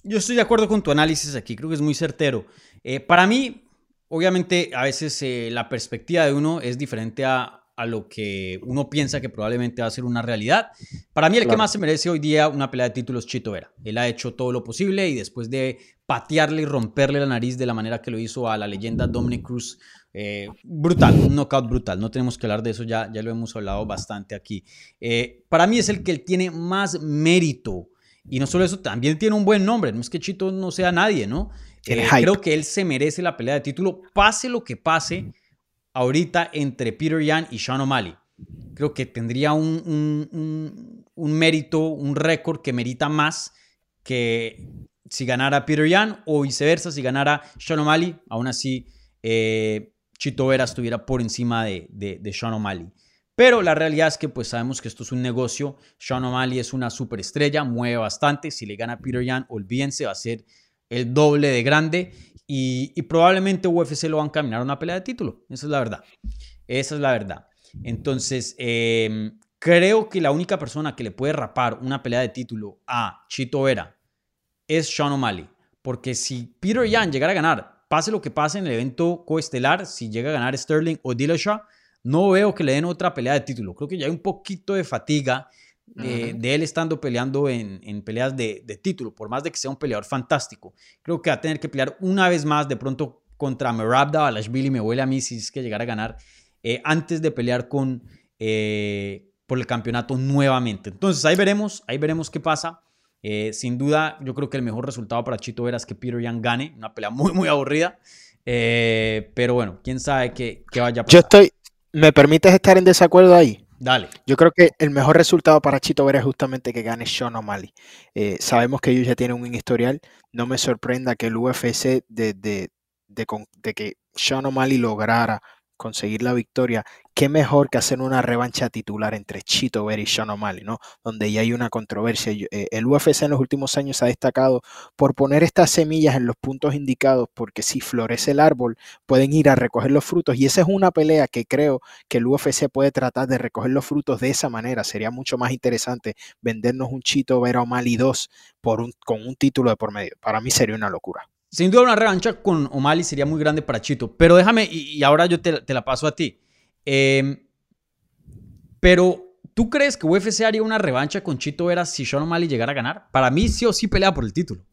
yo estoy de acuerdo con tu análisis aquí, creo que es muy certero. Eh, para mí, obviamente a veces eh, la perspectiva de uno es diferente a, lo que uno piensa que probablemente va a ser una realidad. Para mí el que más se merece hoy día una pelea de títulos Chito Vera. Él ha hecho todo lo posible y después de patearle y romperle la nariz de la manera que lo hizo a la leyenda Dominic Cruz, eh, brutal, un knockout brutal. No tenemos que hablar de eso, ya, ya lo hemos hablado bastante aquí. Eh, para mí es el que tiene más mérito. Y no solo eso, también tiene un buen nombre. No es que Chito no sea nadie, ¿no? Eh, creo que él se merece la pelea de título, pase lo que pase ahorita entre Peter Yan y Sean O'Malley. Creo que tendría un, mérito, un récord que merita más que si ganara Peter Yan o viceversa, si ganara Sean O'Malley, aún así eh, Chito Vera estuviera por encima de, de, Sean O'Malley. Pero la realidad es que pues sabemos que esto es un negocio. Sean O'Malley es una superestrella, mueve bastante. Si le gana Peter Yan, olvídense, va a ser el doble de grande y, probablemente UFC lo va a encaminar a una pelea de título. Esa es la verdad. Esa es la verdad. Entonces, em, creo que la única persona que le puede rapar una pelea de título a Chito Vera es Sean O'Malley. Porque si Peter Yan llegara a ganar, pase lo que pase en el evento coestelar, si llega a ganar Sterling o Dillashaw, no veo que le den otra pelea de título. Creo que ya hay un poquito de fatiga de, él estando peleando en, peleas de, título, por más de que sea un peleador fantástico. Creo que va a tener que pelear una vez más de pronto contra Merabda Balashvili, me huele a mí si es que llegara a ganar, eh, antes de pelear con, eh, por el campeonato nuevamente. Entonces ahí veremos, ahí veremos qué pasa. Eh, sin duda, yo creo que el mejor resultado para Chito Vera es que Peter Young gane, una pelea muy, muy aburrida. pero bueno, quién sabe qué, qué vaya a pasar. Yo estoy, ¿me permites estar en desacuerdo ahí? Dale. Yo creo que el mejor resultado para Chito Vera es justamente que gane Sean O'Malley. Eh, sabemos que ellos ya tienen un historial. No me sorprenda que el UFC de, de, de, que Sean O'Malley lograra conseguir la victoria, qué mejor que hacer una revancha titular entre Chito Vera y Sean O'Malley, ¿no? Donde ya hay una controversia. Eh, el UFC en los últimos años ha destacado por poner estas semillas en los puntos indicados, porque si florece el árbol, pueden ir a recoger los frutos. Y esa es una pelea que creo que el UFC puede tratar de recoger los frutos de esa manera. Sería mucho más interesante vendernos un Chito Vera O'Malley 2 por un, con un título de por medio. Para mí sería una locura. Sin duda una revancha con O'Malley sería muy grande para Chito. Pero déjame, y, ahora yo te, la paso a ti. Em, pero, ¿tú crees que UFC haría una revancha con Chito Vera si Sean O'Malley llegara a ganar? Para mí sí o sí pelea por el título.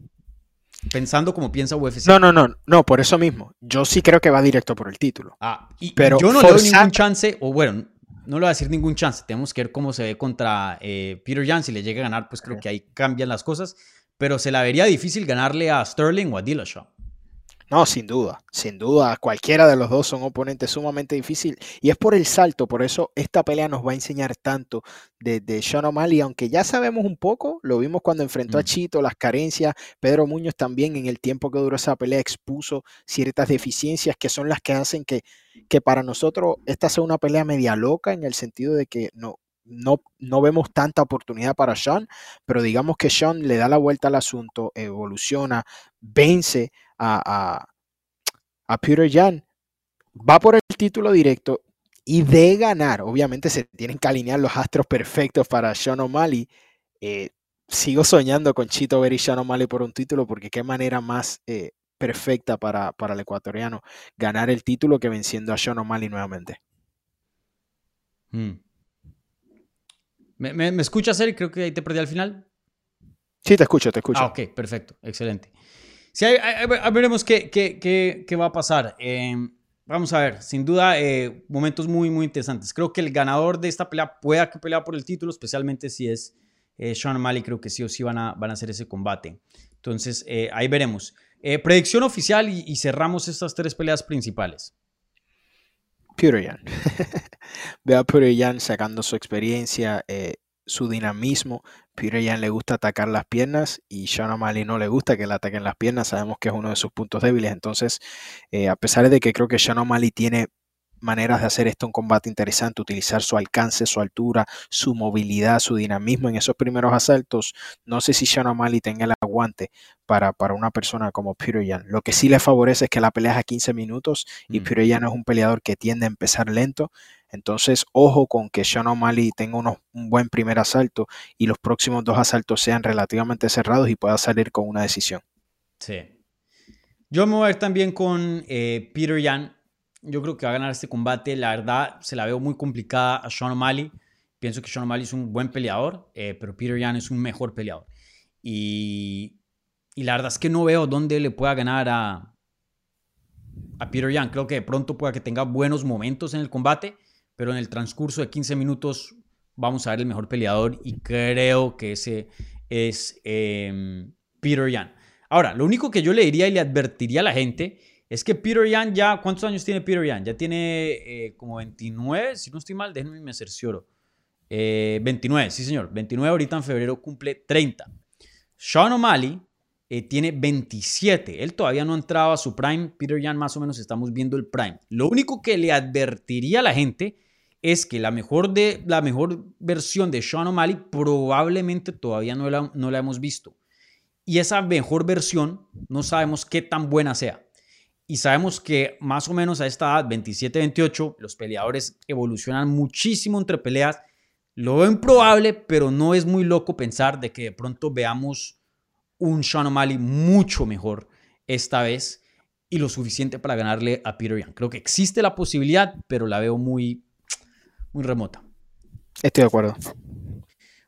Pensando como piensa UFC. No, no, no, no, por eso mismo. Yo sí creo que va directo por el título. Ah, y pero yo no le doy ningún chance, o bueno, no le voy a decir ningún chance. Tenemos que ver cómo se ve contra eh, Peter Jan. Si le llega a ganar, pues creo que ahí cambian las cosas pero se la vería difícil ganarle a Sterling o a Dillashaw. No, sin duda, sin duda, cualquiera de los dos son oponentes sumamente difícil y es por el salto, por eso esta pelea nos va a enseñar tanto de, de Sean O'Malley, aunque ya sabemos un poco, lo vimos cuando enfrentó a mm. Chito, las carencias, Pedro Muñoz también en el tiempo que duró esa pelea expuso ciertas deficiencias que son las que hacen que, que para nosotros esta sea una pelea media loca en el sentido de que no, no, no vemos tanta oportunidad para Sean, pero digamos que Sean le da la vuelta al asunto, evoluciona, vence a, a, Peter Jan, va por el título directo y de ganar, obviamente se tienen que alinear los astros perfectos para Sean O'Malley. Eh, sigo soñando con Chito Ver y Sean O'Malley por un título porque qué manera más eh, perfecta para, para, el ecuatoriano ganar el título que venciendo a Sean O'Malley nuevamente. Hmm. ¿Me, me, escuchas, Eric? Creo que ahí te perdí al final. Sí, te escucho, te escucho. Ah, ok, perfecto, excelente. Sí, veremos qué, qué, qué, qué, va a pasar. Em, vamos a ver, sin duda, eh, momentos muy, muy interesantes. Creo que el ganador de esta pelea pueda que pelea por el título, especialmente si es eh, Sean Mali. Creo que sí o sí van a, van a hacer ese combate. Entonces, eh, ahí veremos. predicción oficial y, y cerramos estas tres peleas principales. Peter Yan. [LAUGHS] Veo a Peter Yan sacando su experiencia, eh, su dinamismo. Peter Yan le gusta atacar las piernas y Sean O'Malley no le gusta que le ataquen las piernas. Sabemos que es uno de sus puntos débiles. Entonces, eh, a pesar de que creo que Sean O'Malley tiene maneras de hacer esto un combate interesante, utilizar su alcance, su altura, su movilidad, su dinamismo en esos primeros asaltos. No sé si Sean O'Malley tenga el aguante para, para una persona como Peter Yan. Lo que sí le favorece es que la pelea es a 15 minutos y mm. Peter Yan es un peleador que tiende a empezar lento. Entonces, ojo con que Sean O'Malley tenga un buen primer asalto y los próximos dos asaltos sean relativamente cerrados y pueda salir con una decisión. Sí. Yo me voy a ir también con eh, Peter Yan yo creo que va a ganar este combate. La verdad, se la veo muy complicada a Sean O'Malley. Pienso que Sean O'Malley es un buen peleador, eh, pero Peter Yan es un mejor peleador. Y, la verdad es que no veo dónde le pueda ganar a, a Peter Yan. Creo que de pronto pueda que tenga buenos momentos en el combate, pero en el transcurso de 15 minutos vamos a ver el mejor peleador y creo que ese es em, Peter Yan. Ahora, lo único que yo le diría y le advertiría a la gente es que Peter Yan ya, ¿cuántos años tiene Peter Yan? Ya tiene eh, como 29, si no estoy mal, déjenme me cercioro. Eh, 29, sí señor, 29 ahorita en febrero cumple 30. Sean O'Malley eh, tiene 27, él todavía no ha entrado a su prime, Peter Yan más o menos estamos viendo el prime. Lo único que le advertiría a la gente es que la mejor, de, la mejor versión de Sean O'Malley probablemente todavía no la, no la hemos visto. Y esa mejor versión no sabemos qué tan buena sea. Y sabemos que más o menos a esta edad, 27-28, los peleadores evolucionan muchísimo entre peleas. Lo veo improbable, pero no es muy loco pensar de que de pronto veamos un Sean O'Malley mucho mejor esta vez y lo suficiente para ganarle a Peter Young. Creo que existe la posibilidad, pero la veo muy, muy remota. Estoy de acuerdo.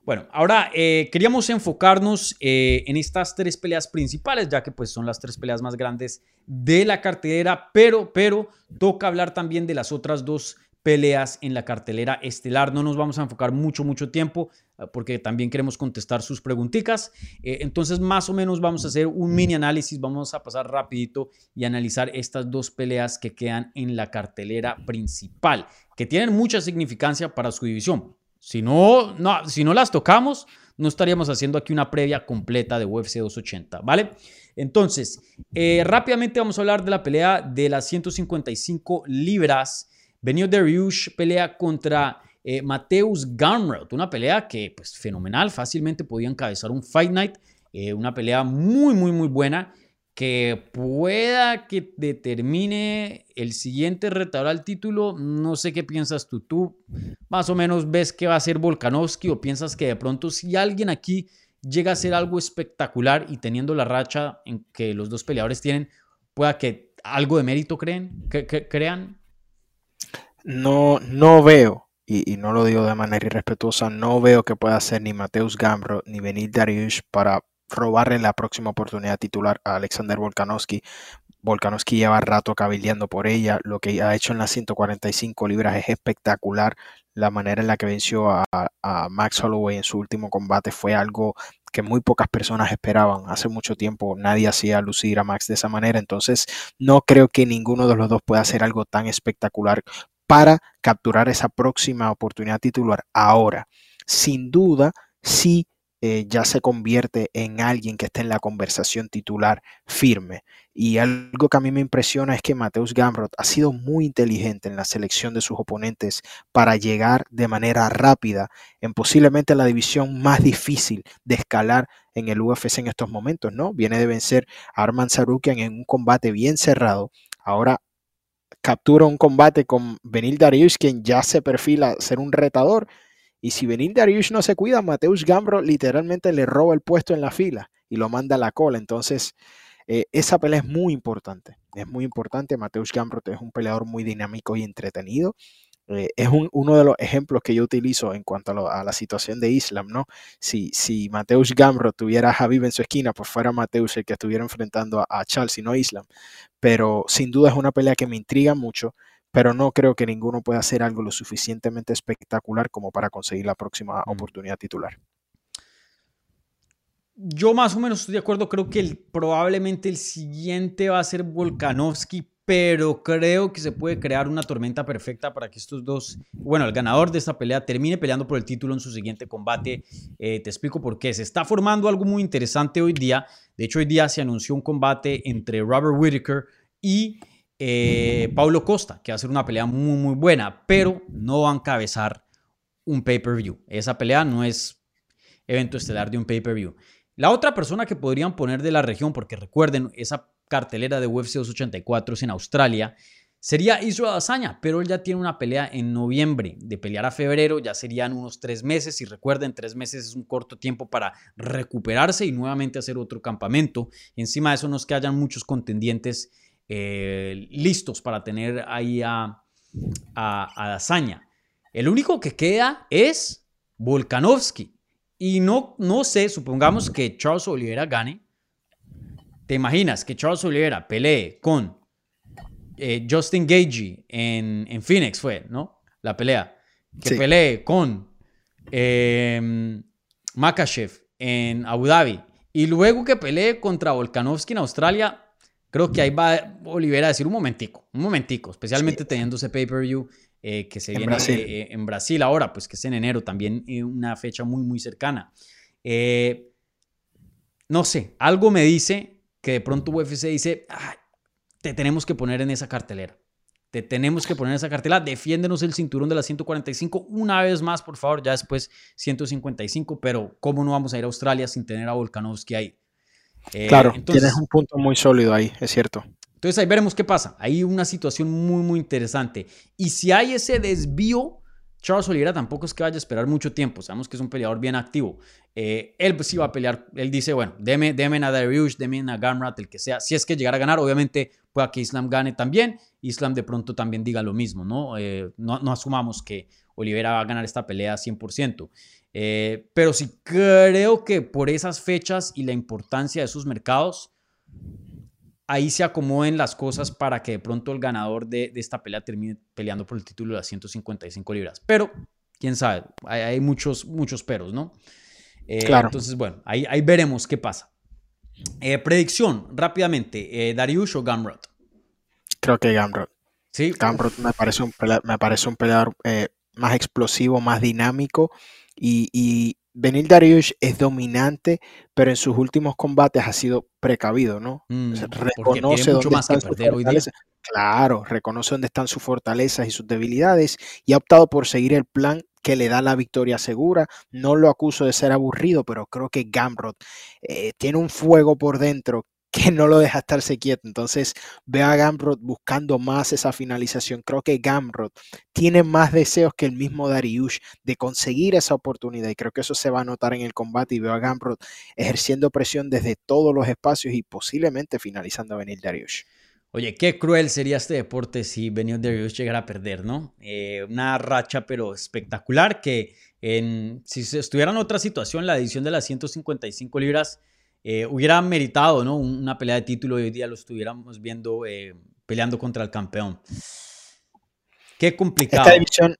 Bueno, ahora eh, queríamos enfocarnos eh, en estas tres peleas principales, ya que pues son las tres peleas más grandes de la cartelera, pero, pero toca hablar también de las otras dos peleas en la cartelera estelar. No nos vamos a enfocar mucho, mucho tiempo ah, porque también queremos contestar sus preguntitas. Eh, entonces, más o menos vamos a hacer un mini análisis, vamos a pasar rapidito y analizar estas dos peleas que quedan en la cartelera principal, que tienen mucha significancia para su división. Si no, no, si no las tocamos, no estaríamos haciendo aquí una previa completa de UFC 280, ¿vale? Entonces, eh, rápidamente vamos a hablar de la pelea de las 155 libras. Benio Dariush pelea contra eh, Mateus Gamrot, una pelea que, pues, fenomenal, fácilmente podía encabezar un Fight Night, eh, una pelea muy, muy, muy buena que pueda que determine el siguiente retador al título. No sé qué piensas tú. Tú más o menos ves que va a ser Volkanovski o piensas que de pronto si alguien aquí llega a ser algo espectacular y teniendo la racha en que los dos peleadores tienen, pueda que algo de mérito creen, que, crean. No, no veo, y, no lo digo de manera irrespetuosa, no veo que pueda ser ni Mateus Gambro ni Benil Dariush para robarle la próxima oportunidad titular a Alexander Volkanovski. Volkanovski lleva rato cabildeando por ella. Lo que ha hecho en las 145 libras es espectacular. La manera en la que venció a, Max Holloway en su último combate fue algo que muy pocas personas esperaban. Hace mucho tiempo nadie hacía lucir a Max de esa manera. Entonces no creo que ninguno de los dos pueda hacer algo tan espectacular para capturar esa próxima oportunidad titular. Ahora, sin duda, sí eh, ya se convierte en alguien que está en la conversación titular firme. Y algo que a mí me impresiona es que Mateus Gamrot ha sido muy inteligente en la selección de sus oponentes para llegar de manera rápida en posiblemente la división más difícil de escalar en el UFC en estos momentos, ¿no? Viene de vencer a Arman Sarukian en un combate bien cerrado. Ahora captura un combate con Benil Darius, quien ya se perfila ser un retador y si Benin Dariush no se cuida, Mateus Gambro literalmente le roba el puesto en la fila y lo manda a la cola. Entonces, eh, esa pelea es muy importante. Es muy importante. Mateus Gambro es un peleador muy dinámico y entretenido. Eh, es uno de los ejemplos que yo utilizo en cuanto a, la situación de Islam, ¿no? Si, si Mateus Gambro tuviera a Javib en su esquina, pues fuera Mateus el que estuviera enfrentando a, a Charles y no Islam. Pero sin duda es una pelea que me intriga mucho pero no creo que ninguno pueda hacer algo lo suficientemente espectacular como para conseguir la próxima mm. oportunidad titular. Yo más o menos estoy de acuerdo, creo que probablemente el siguiente va a ser Volkanovski, pero creo que se puede crear una tormenta perfecta para que estos dos, bueno, el ganador de esta pelea termine peleando por el título en su siguiente combate. Eh, te explico por qué. Se está formando algo muy interesante hoy día. De hecho, hoy día se anunció un combate entre Robert Whittaker y eh, Paulo Costa, que va a ser una pelea muy, muy buena, pero no va a encabezar un pay-per-view. Esa pelea no es evento estelar de un pay-per-view. La otra persona que podrían poner de la región, porque recuerden, esa cartelera de UFC 284 es en Australia, sería Israel Azaña, pero él ya tiene una pelea en noviembre. De pelear a febrero ya serían unos tres meses. Y recuerden, tres meses es un corto tiempo para recuperarse y nuevamente hacer otro campamento. Encima de eso, no es que hayan muchos contendientes eh, listos para tener ahí a, a, Dazaña. El único que queda es Volkanovski. Y no, no sé, supongamos que Charles Oliveira gane. ¿Te imaginas que Charles Oliveira pelee con eh, Justin Gagey en, en, Phoenix? Fue, ¿no? La pelea. Que pelee con eh, Makachev en Abu Dhabi. Y luego que pelee contra Volkanovski en Australia, Creo que ahí va Olivera a decir un momentico, un momentico, especialmente teniendo ese pay-per-view eh, que se viene Brasil. Eh, en Brasil ahora, pues que es en enero, también eh, una fecha muy, muy cercana. no sé, algo me dice que de pronto UFC dice, te tenemos que poner en esa cartelera. Te tenemos que poner en esa cartelera. Defiéndenos el cinturón de la 145 una vez más, por favor. Ya después 155, pero ¿cómo no vamos a ir a Australia sin tener a Volkanovski ahí? Eh, claro, tienes un punto muy sólido ahí, es cierto. Entonces ahí veremos qué pasa. Hay una situación muy, muy interesante. Y si hay ese desvío, Charles Oliveira tampoco es que vaya a esperar mucho tiempo. Sabemos que es un peleador bien activo. Eh, él pues sí va a pelear. Él dice, bueno, deme, deme a Dariush, deme a Gamrat, el que sea. Si es que llegara a ganar, obviamente pueda que Islam gane también. Islam de pronto también diga lo mismo, ¿no? Eh, no, no asumamos que Oliveira va a ganar esta pelea 100%. Eh, pero sí creo que por esas fechas y la importancia de esos mercados, ahí se acomoden las cosas para que de pronto el ganador de, esta pelea termine peleando por el título de las 155 libras. Pero, quién sabe, hay, muchos, muchos peros, ¿no? Eh, claro. Entonces, bueno, ahí, ahí veremos qué pasa. Eh, predicción, rápidamente, ¿Dariush o Gamrot? Creo que Gamrot. Sí. Gamrot me parece me parece un peleador más explosivo, más dinámico y, Benil Dariush es dominante, pero en sus últimos combates ha sido precavido, ¿no? Mm, reconoce dónde más están sus fortalezas. Claro, reconoce dónde están sus fortalezas y sus debilidades y ha optado por seguir el plan que le da la victoria segura. No lo acuso de ser aburrido, pero creo que Gamrot eh, tiene un fuego por dentro que no lo deja estarse quieto. Entonces veo a Gamrot buscando más esa finalización. Creo que Gamrot tiene más deseos que el mismo Dariush de conseguir esa oportunidad y creo que eso se va a notar en el combate y veo a Gamrot ejerciendo presión desde todos los espacios y posiblemente finalizando a venir Dariush. Oye, qué cruel sería este deporte si Benio Dariush llegara a perder, ¿no? Eh, una racha pero espectacular que si estuviera en otra situación, la edición de las 155 libras eh, hubiera meritado ¿no? una pelea de título y hoy día lo estuviéramos viendo eh, peleando contra el campeón. Qué complicado. Esta división,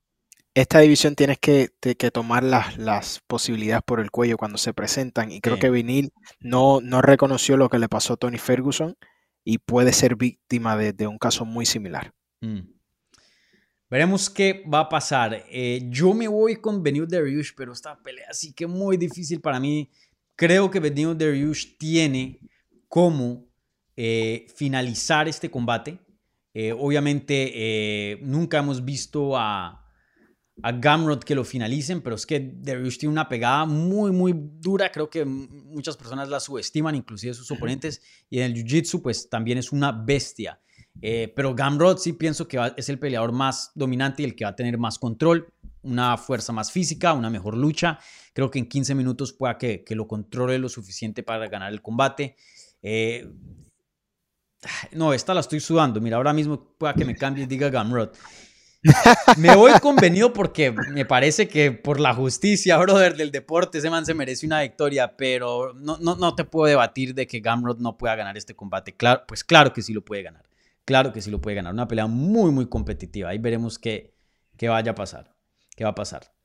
esta división tienes que, que tomar las, las, posibilidades por el cuello cuando se presentan y creo Sí. que Vinil no, no reconoció lo que le pasó a Tony Ferguson y puede ser víctima de, de un caso muy similar. Mm. Veremos qué va a pasar. Eh, yo me voy con Benio Dariush, pero esta pelea sí que muy difícil para mí. Creo que Benio Dariush tiene cómo eh, finalizar este combate. Eh, obviamente eh, nunca hemos visto a, a Gamrot que lo finalicen, pero es que Dariush tiene una pegada muy, muy dura. Creo que muchas personas la subestiman, inclusive sus oponentes. Y en el Jiu-Jitsu, pues también es una bestia. Eh, pero Gamrot sí pienso que va- es el peleador más dominante y el que va a tener más control, una fuerza más física, una mejor lucha. Creo que en 15 minutos pueda que, que lo controle lo suficiente para ganar el combate. Eh, [SIGHS] no, esta la estoy sudando. Mira, ahora mismo pueda que me cambie y diga Gamrot. Me voy convenido porque me parece que por la justicia, brother, del deporte, ese man se merece una victoria, pero no, no, no te puedo debatir de que Gamrot no pueda ganar este combate. Claro, pues claro que sí lo puede ganar. Claro que sí lo puede ganar. Una pelea muy, muy competitiva. Ahí veremos qué, qué vaya a pasar. ¿Qué va a pasar?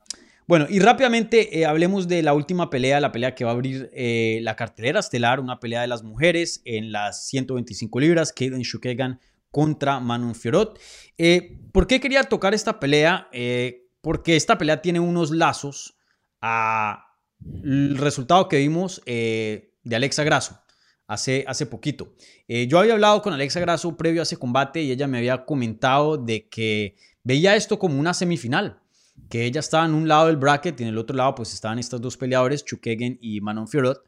Bueno, y rápidamente eh, hablemos de la última pelea, la pelea que va a abrir eh, la cartelera estelar, una pelea de las mujeres en las 125 libras, Kaden Shukegan contra Manon Fiorot. Eh, ¿Por qué quería tocar esta pelea? Eh, porque esta pelea tiene unos lazos a el resultado que vimos de Alexa Grasso hace, hace poquito. Yo había hablado con Alexa Grasso previo a ese combate y ella me había comentado de que veía esto como una semifinal, que ella estaba en un lado del bracket y en el otro lado pues estaban estos dos peleadores, Chukegen y Manon Fiorot.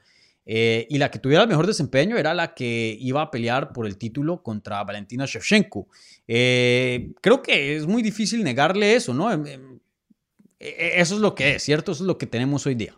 Eh, y la que tuviera el mejor desempeño era la que iba a pelear por el título contra Valentina Shevchenko. Eh, creo que es muy difícil negarle eso, ¿no? Em, em, e- Eso es lo que es, ¿cierto? Eso es lo que tenemos hoy día.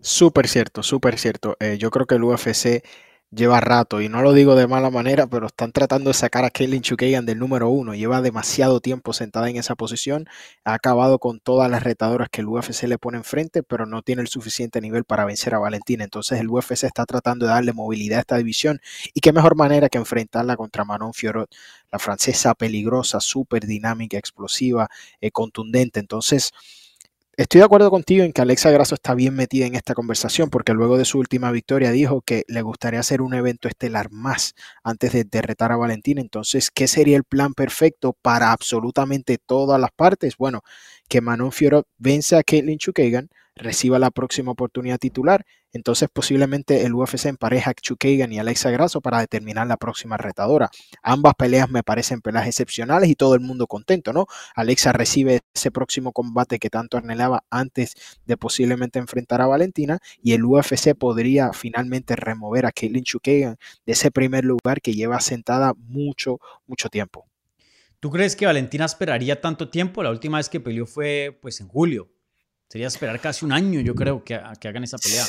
Súper cierto, súper cierto. Eh, yo creo que el UFC lleva rato, y no lo digo de mala manera, pero están tratando de sacar a Kaylin Chukagan del número uno. Lleva demasiado tiempo sentada en esa posición. Ha acabado con todas las retadoras que el UFC le pone enfrente, pero no tiene el suficiente nivel para vencer a Valentina. Entonces el UFC está tratando de darle movilidad a esta división. Y qué mejor manera que enfrentarla contra Manon Fiorot, la francesa peligrosa, súper dinámica, explosiva, eh, contundente. Entonces... Estoy de acuerdo contigo en que Alexa Grasso está bien metida en esta conversación porque luego de su última victoria dijo que le gustaría hacer un evento estelar más antes de, de retar a Valentina. Entonces, ¿qué sería el plan perfecto para absolutamente todas las partes? Bueno, que Manon Fiorot vence a Caitlin Chukagan, reciba la próxima oportunidad titular. Entonces, posiblemente el UFC empareja a Chukagan y Alexa Grasso para determinar la próxima retadora. Ambas peleas me parecen peleas excepcionales y todo el mundo contento, ¿no? Alexa recibe ese próximo combate que tanto anhelaba antes de posiblemente enfrentar a Valentina y el UFC podría finalmente remover a Caitlin Chukagan de ese primer lugar que lleva sentada mucho, mucho tiempo. ¿Tú crees que Valentina esperaría tanto tiempo? La última vez que peleó fue pues en julio. Sería esperar casi un año, yo creo, que, que hagan esa pelea.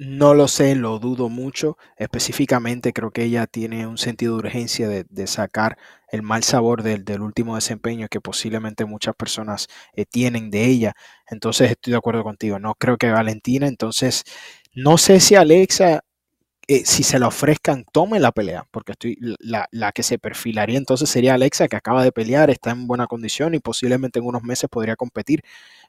No lo sé, lo dudo mucho. Específicamente creo que ella tiene un sentido de urgencia de, sacar el mal sabor del, del, último desempeño que posiblemente muchas personas eh, tienen de ella. Entonces estoy de acuerdo contigo. No creo que Valentina. Entonces no sé si Alexa, eh, si se la ofrezcan, tome la pelea. Porque estoy, la, la, que se perfilaría entonces sería Alexa, que acaba de pelear, está en buena condición y posiblemente en unos meses podría competir.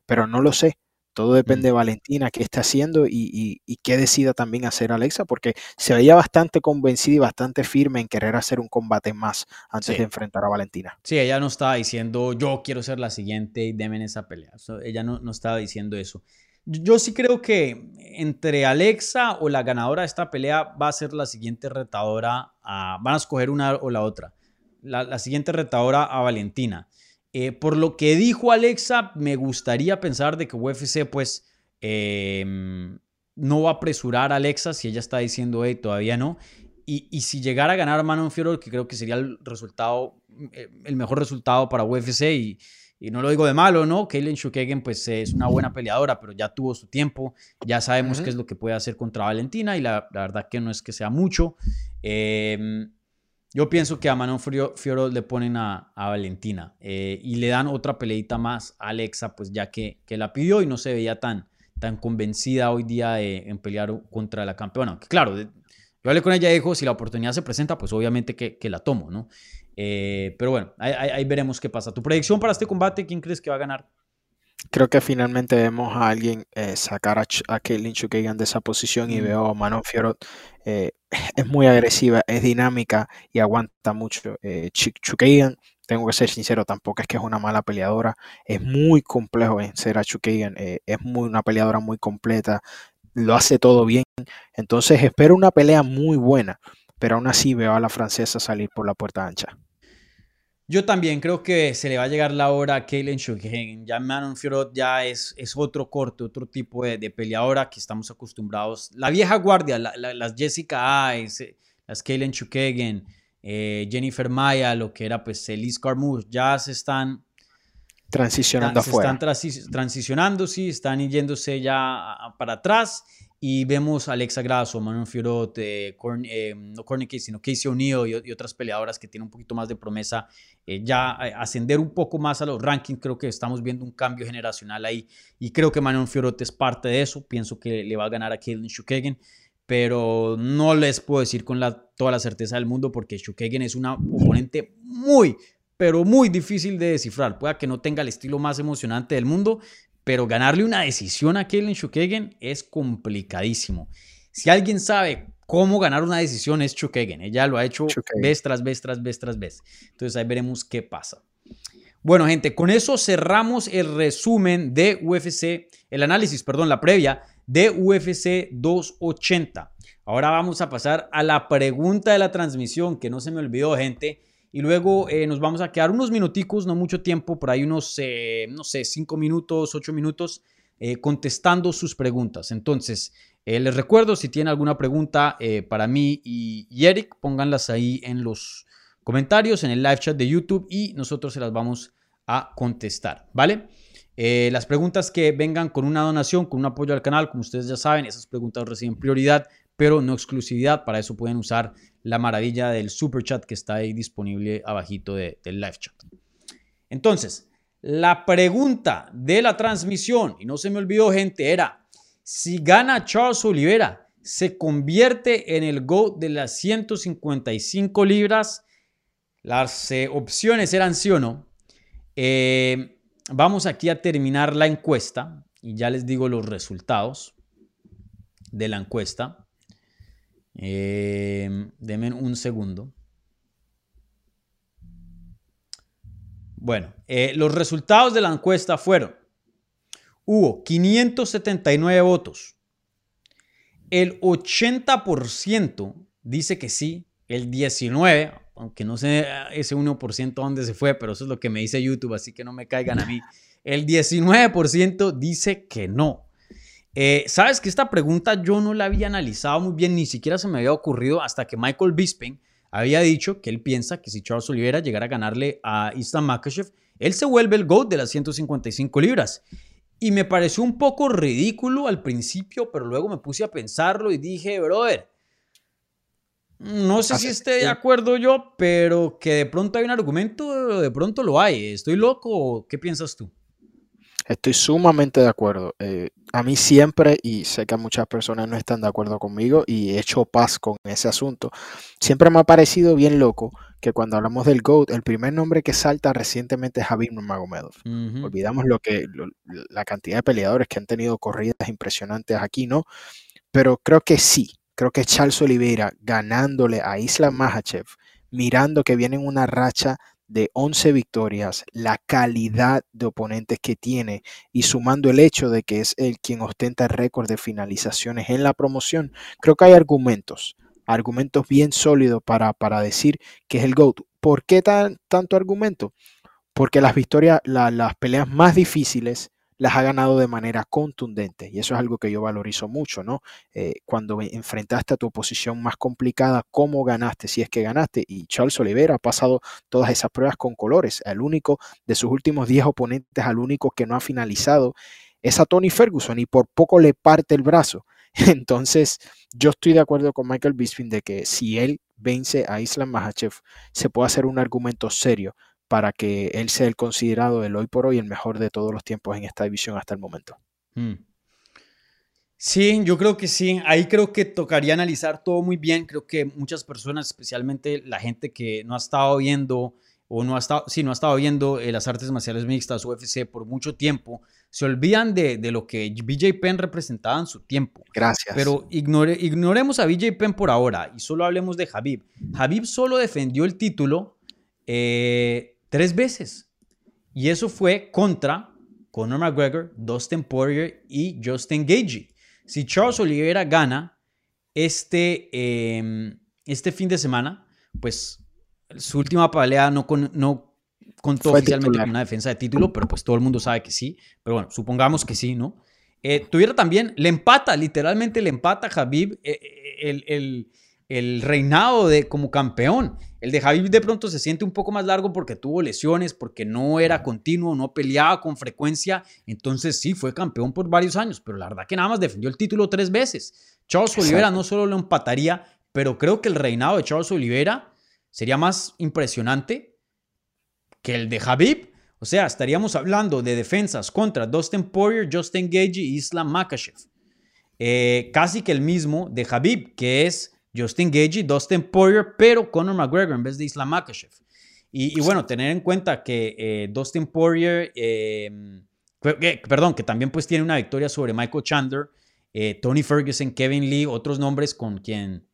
Pero no lo sé. Todo depende de Valentina, qué está haciendo y, y, y, qué decida también hacer Alexa, porque se veía bastante convencida y bastante firme en querer hacer un combate más antes sí. de enfrentar a Valentina. Sí, ella no estaba diciendo yo quiero ser la siguiente y denme esa pelea. So, ella no, no, estaba diciendo eso. Yo sí creo que entre Alexa o la ganadora de esta pelea va a ser la siguiente retadora. A, van a escoger una o la otra. La, siguiente retadora a Valentina. Eh, por lo que dijo Alexa, me gustaría pensar de que UFC pues em, no va a apresurar a Alexa si ella está diciendo, hey, todavía no. Y, si llegara a ganar Manon Fiorot, que creo que sería el resultado, eh, el mejor resultado para UFC y, y no lo digo de malo, ¿no? Kaylin Shukagen pues es una buena peleadora, pero ya tuvo su tiempo, ya sabemos qué es lo que puede hacer contra Valentina y la, verdad que no es que sea mucho. Em, yo pienso que a Manon Fiorot le ponen a, Valentina eh, y le dan otra peleita más a Alexa, pues ya que, que la pidió y no se veía tan, tan convencida hoy día en pelear contra la campeona. claro, yo hablé con ella y dijo, si la oportunidad se presenta, pues obviamente que, la tomo, ¿no? Eh, pero bueno, ahí, veremos qué pasa. ¿Tu predicción para este combate? ¿Quién crees que va a ganar? Creo que finalmente vemos a alguien eh, sacar a, a Caitlyn Chukagan de esa posición y veo a Manon Fiorot. Eh, es muy agresiva, es dinámica y aguanta mucho. Eh, Chukagan, tengo que ser sincero, tampoco es que es una mala peleadora. Es muy complejo vencer a Chukagan. es muy, una peleadora muy completa lo hace todo bien. Entonces espero una pelea muy buena, pero aún así veo a la francesa salir por la puerta ancha. Yo también creo que se le va a llegar la hora a Kaylin Shugen. Ya Manon Fiorot ya es, es otro corte, otro tipo de, peleadora que estamos acostumbrados. La vieja guardia, las Jessica Ayes, las Kaylin Shukagen, eh, Jennifer Maya, lo que era pues Elise Carmouche, ya se están transicionando afuera. Están transicionando, sí, están yéndose ya para atrás y vemos a Alexa Grasso, Manon Fiorot, eh, eh, no Corny Casey, sino Casey O'Neill y, otras peleadoras que tienen un poquito más de promesa, eh, ya ascender un poco más a los rankings. Creo que estamos viendo un cambio generacional ahí y creo que Manon Fiorot es parte de eso. Pienso que le va a ganar a Caitlin Shukagen, pero no les puedo decir con la, toda la certeza del mundo porque Shukagen es una oponente muy, pero muy difícil de descifrar. Pueda que no tenga el estilo más emocionante del mundo, pero ganarle una decisión a Kellen Shukagen es complicadísimo. Si alguien sabe cómo ganar una decisión es Shukagen. Ella lo ha hecho vez tras vez, tras vez, tras vez. Entonces ahí veremos qué pasa. Bueno, gente, con eso cerramos el resumen de UFC, el análisis, perdón, la previa de UFC 280. Ahora vamos a pasar a la pregunta de la transmisión, que no se me olvidó, gente y luego eh, nos vamos a quedar unos minuticos, no mucho tiempo, por ahí unos, eh, no sé, cinco minutos, ocho minutos, eh, contestando sus preguntas. Entonces, les recuerdo, si tienen alguna pregunta para mí y, Eric, pónganlas ahí en los comentarios, en el live chat de YouTube y nosotros se las vamos a contestar, ¿vale? las preguntas que vengan con una donación, con un apoyo al canal, como ustedes ya saben, esas preguntas reciben prioridad pero no exclusividad. Para eso pueden usar la maravilla del super chat que está ahí disponible abajito del live chat. Entonces, la pregunta de la transmisión, y no se me olvidó gente, era, si gana Charles Oliveira, ¿se convierte en el GOAT de las 155 libras? Las eh, opciones eran sí o no. Eh, vamos aquí a terminar la encuesta y ya les digo los resultados de la encuesta. Eh, denme un segundo. Bueno, eh, los resultados de la encuesta fueron, hubo 579 votos, el 80% dice que sí, el 19%, aunque no sé ese 1% dónde se fue, pero eso es lo que me dice YouTube, así que no me caigan a mí, [LAUGHS] el 19% dice que no. Eh, Sabes que esta pregunta yo no la había analizado muy bien, ni siquiera se me había ocurrido hasta que Michael Bisping había dicho que él piensa que si Charles Oliveira llegara a ganarle a Islam Makhachev, él se vuelve el GOAT de las 155 libras. Y me pareció un poco ridículo al principio, pero luego me puse a pensarlo y dije, brother, no sé si esté de acuerdo yo, pero que de pronto hay un argumento, de pronto lo hay. ¿Estoy loco? ¿Qué piensas tú? Estoy sumamente de acuerdo. Eh, a mí siempre, y sé que muchas personas no están de acuerdo conmigo, y he hecho paz con ese asunto, siempre me ha parecido bien loco que cuando hablamos del GOAT, el primer nombre que salta recientemente es Javier Nurmagomedov. Olvidamos lo que, la cantidad de peleadores que han tenido corridas impresionantes aquí, ¿no? Pero creo que sí, creo que Charles Oliveira ganándole a Isla Mahachev, mirando que viene en una racha de 11 victorias, la calidad de oponentes que tiene y sumando el hecho de que es el quien ostenta el récord de finalizaciones en la promoción, creo que hay argumentos, argumentos bien sólidos para, para decir que es el GOAT. ¿Por qué tan, tanto argumento? Porque las victorias, las peleas más difíciles las ha ganado de manera contundente. Y eso es algo que yo valorizo mucho, ¿no? Eh, cuando enfrentaste a tu oposición más complicada, ¿cómo ganaste? Si es que ganaste. Y Charles Oliveira ha pasado todas esas pruebas con colores. El único de sus últimos 10 oponentes, al único que no ha finalizado, es a Tony Ferguson y por poco le parte el brazo. [LAUGHS] Entonces, yo estoy de acuerdo con Michael Bisping de que si él vence a Islam Mahachev, se puede hacer un argumento serio para que él sea el considerado el hoy por hoy el mejor de todos los tiempos en esta división hasta el momento. Mm. Sí, yo creo que sí. Ahí creo que tocaría analizar todo muy bien. Creo que muchas personas, especialmente la gente que no ha estado viendo o no ha estado, sí, no ha estado viendo eh, las artes marciales mixtas UFC por mucho tiempo, se olvidan de, lo que BJ Penn representaba en su tiempo. Gracias. Pero ignoremos a BJ Penn por ahora y solo hablemos de Habib. Habib solo defendió el título eh, tres veces. Y eso fue contra Conor McGregor, Dustin Poirier y Justin Gagey. Si Charles Oliveira gana este, em, este fin de semana, pues su última pelea no, no contó oficialmente con una defensa de título, pero pues todo el mundo sabe que sí. Pero bueno, supongamos que sí, ¿no? Eh, tuviera también, le empata, literalmente le empata a Habib eh, el, el, el reinado de, como campeón. El de Javi de pronto se siente un poco más largo porque tuvo lesiones, porque no era continuo, no peleaba con frecuencia. Entonces sí, fue campeón por varios años, pero la verdad que nada más defendió el título tres veces. Charles Oliveira no solo lo empataría, pero creo que el reinado de Charles Oliveira sería más impresionante que el de Habib. O sea, estaríamos hablando de defensas contra Dustin Poirier, Justin Gage y Islam Makachev. Eh, casi que el mismo de Habib, que es Justin Gage y Dustin Poirier, pero Conor McGregor en vez de Islam Makhachev. Y, bueno, tener en cuenta que eh, Dustin Poirier, em, perdón, que también pues tiene una victoria sobre Michael Chandler, eh, Tony Ferguson, Kevin Lee, otros nombres con quien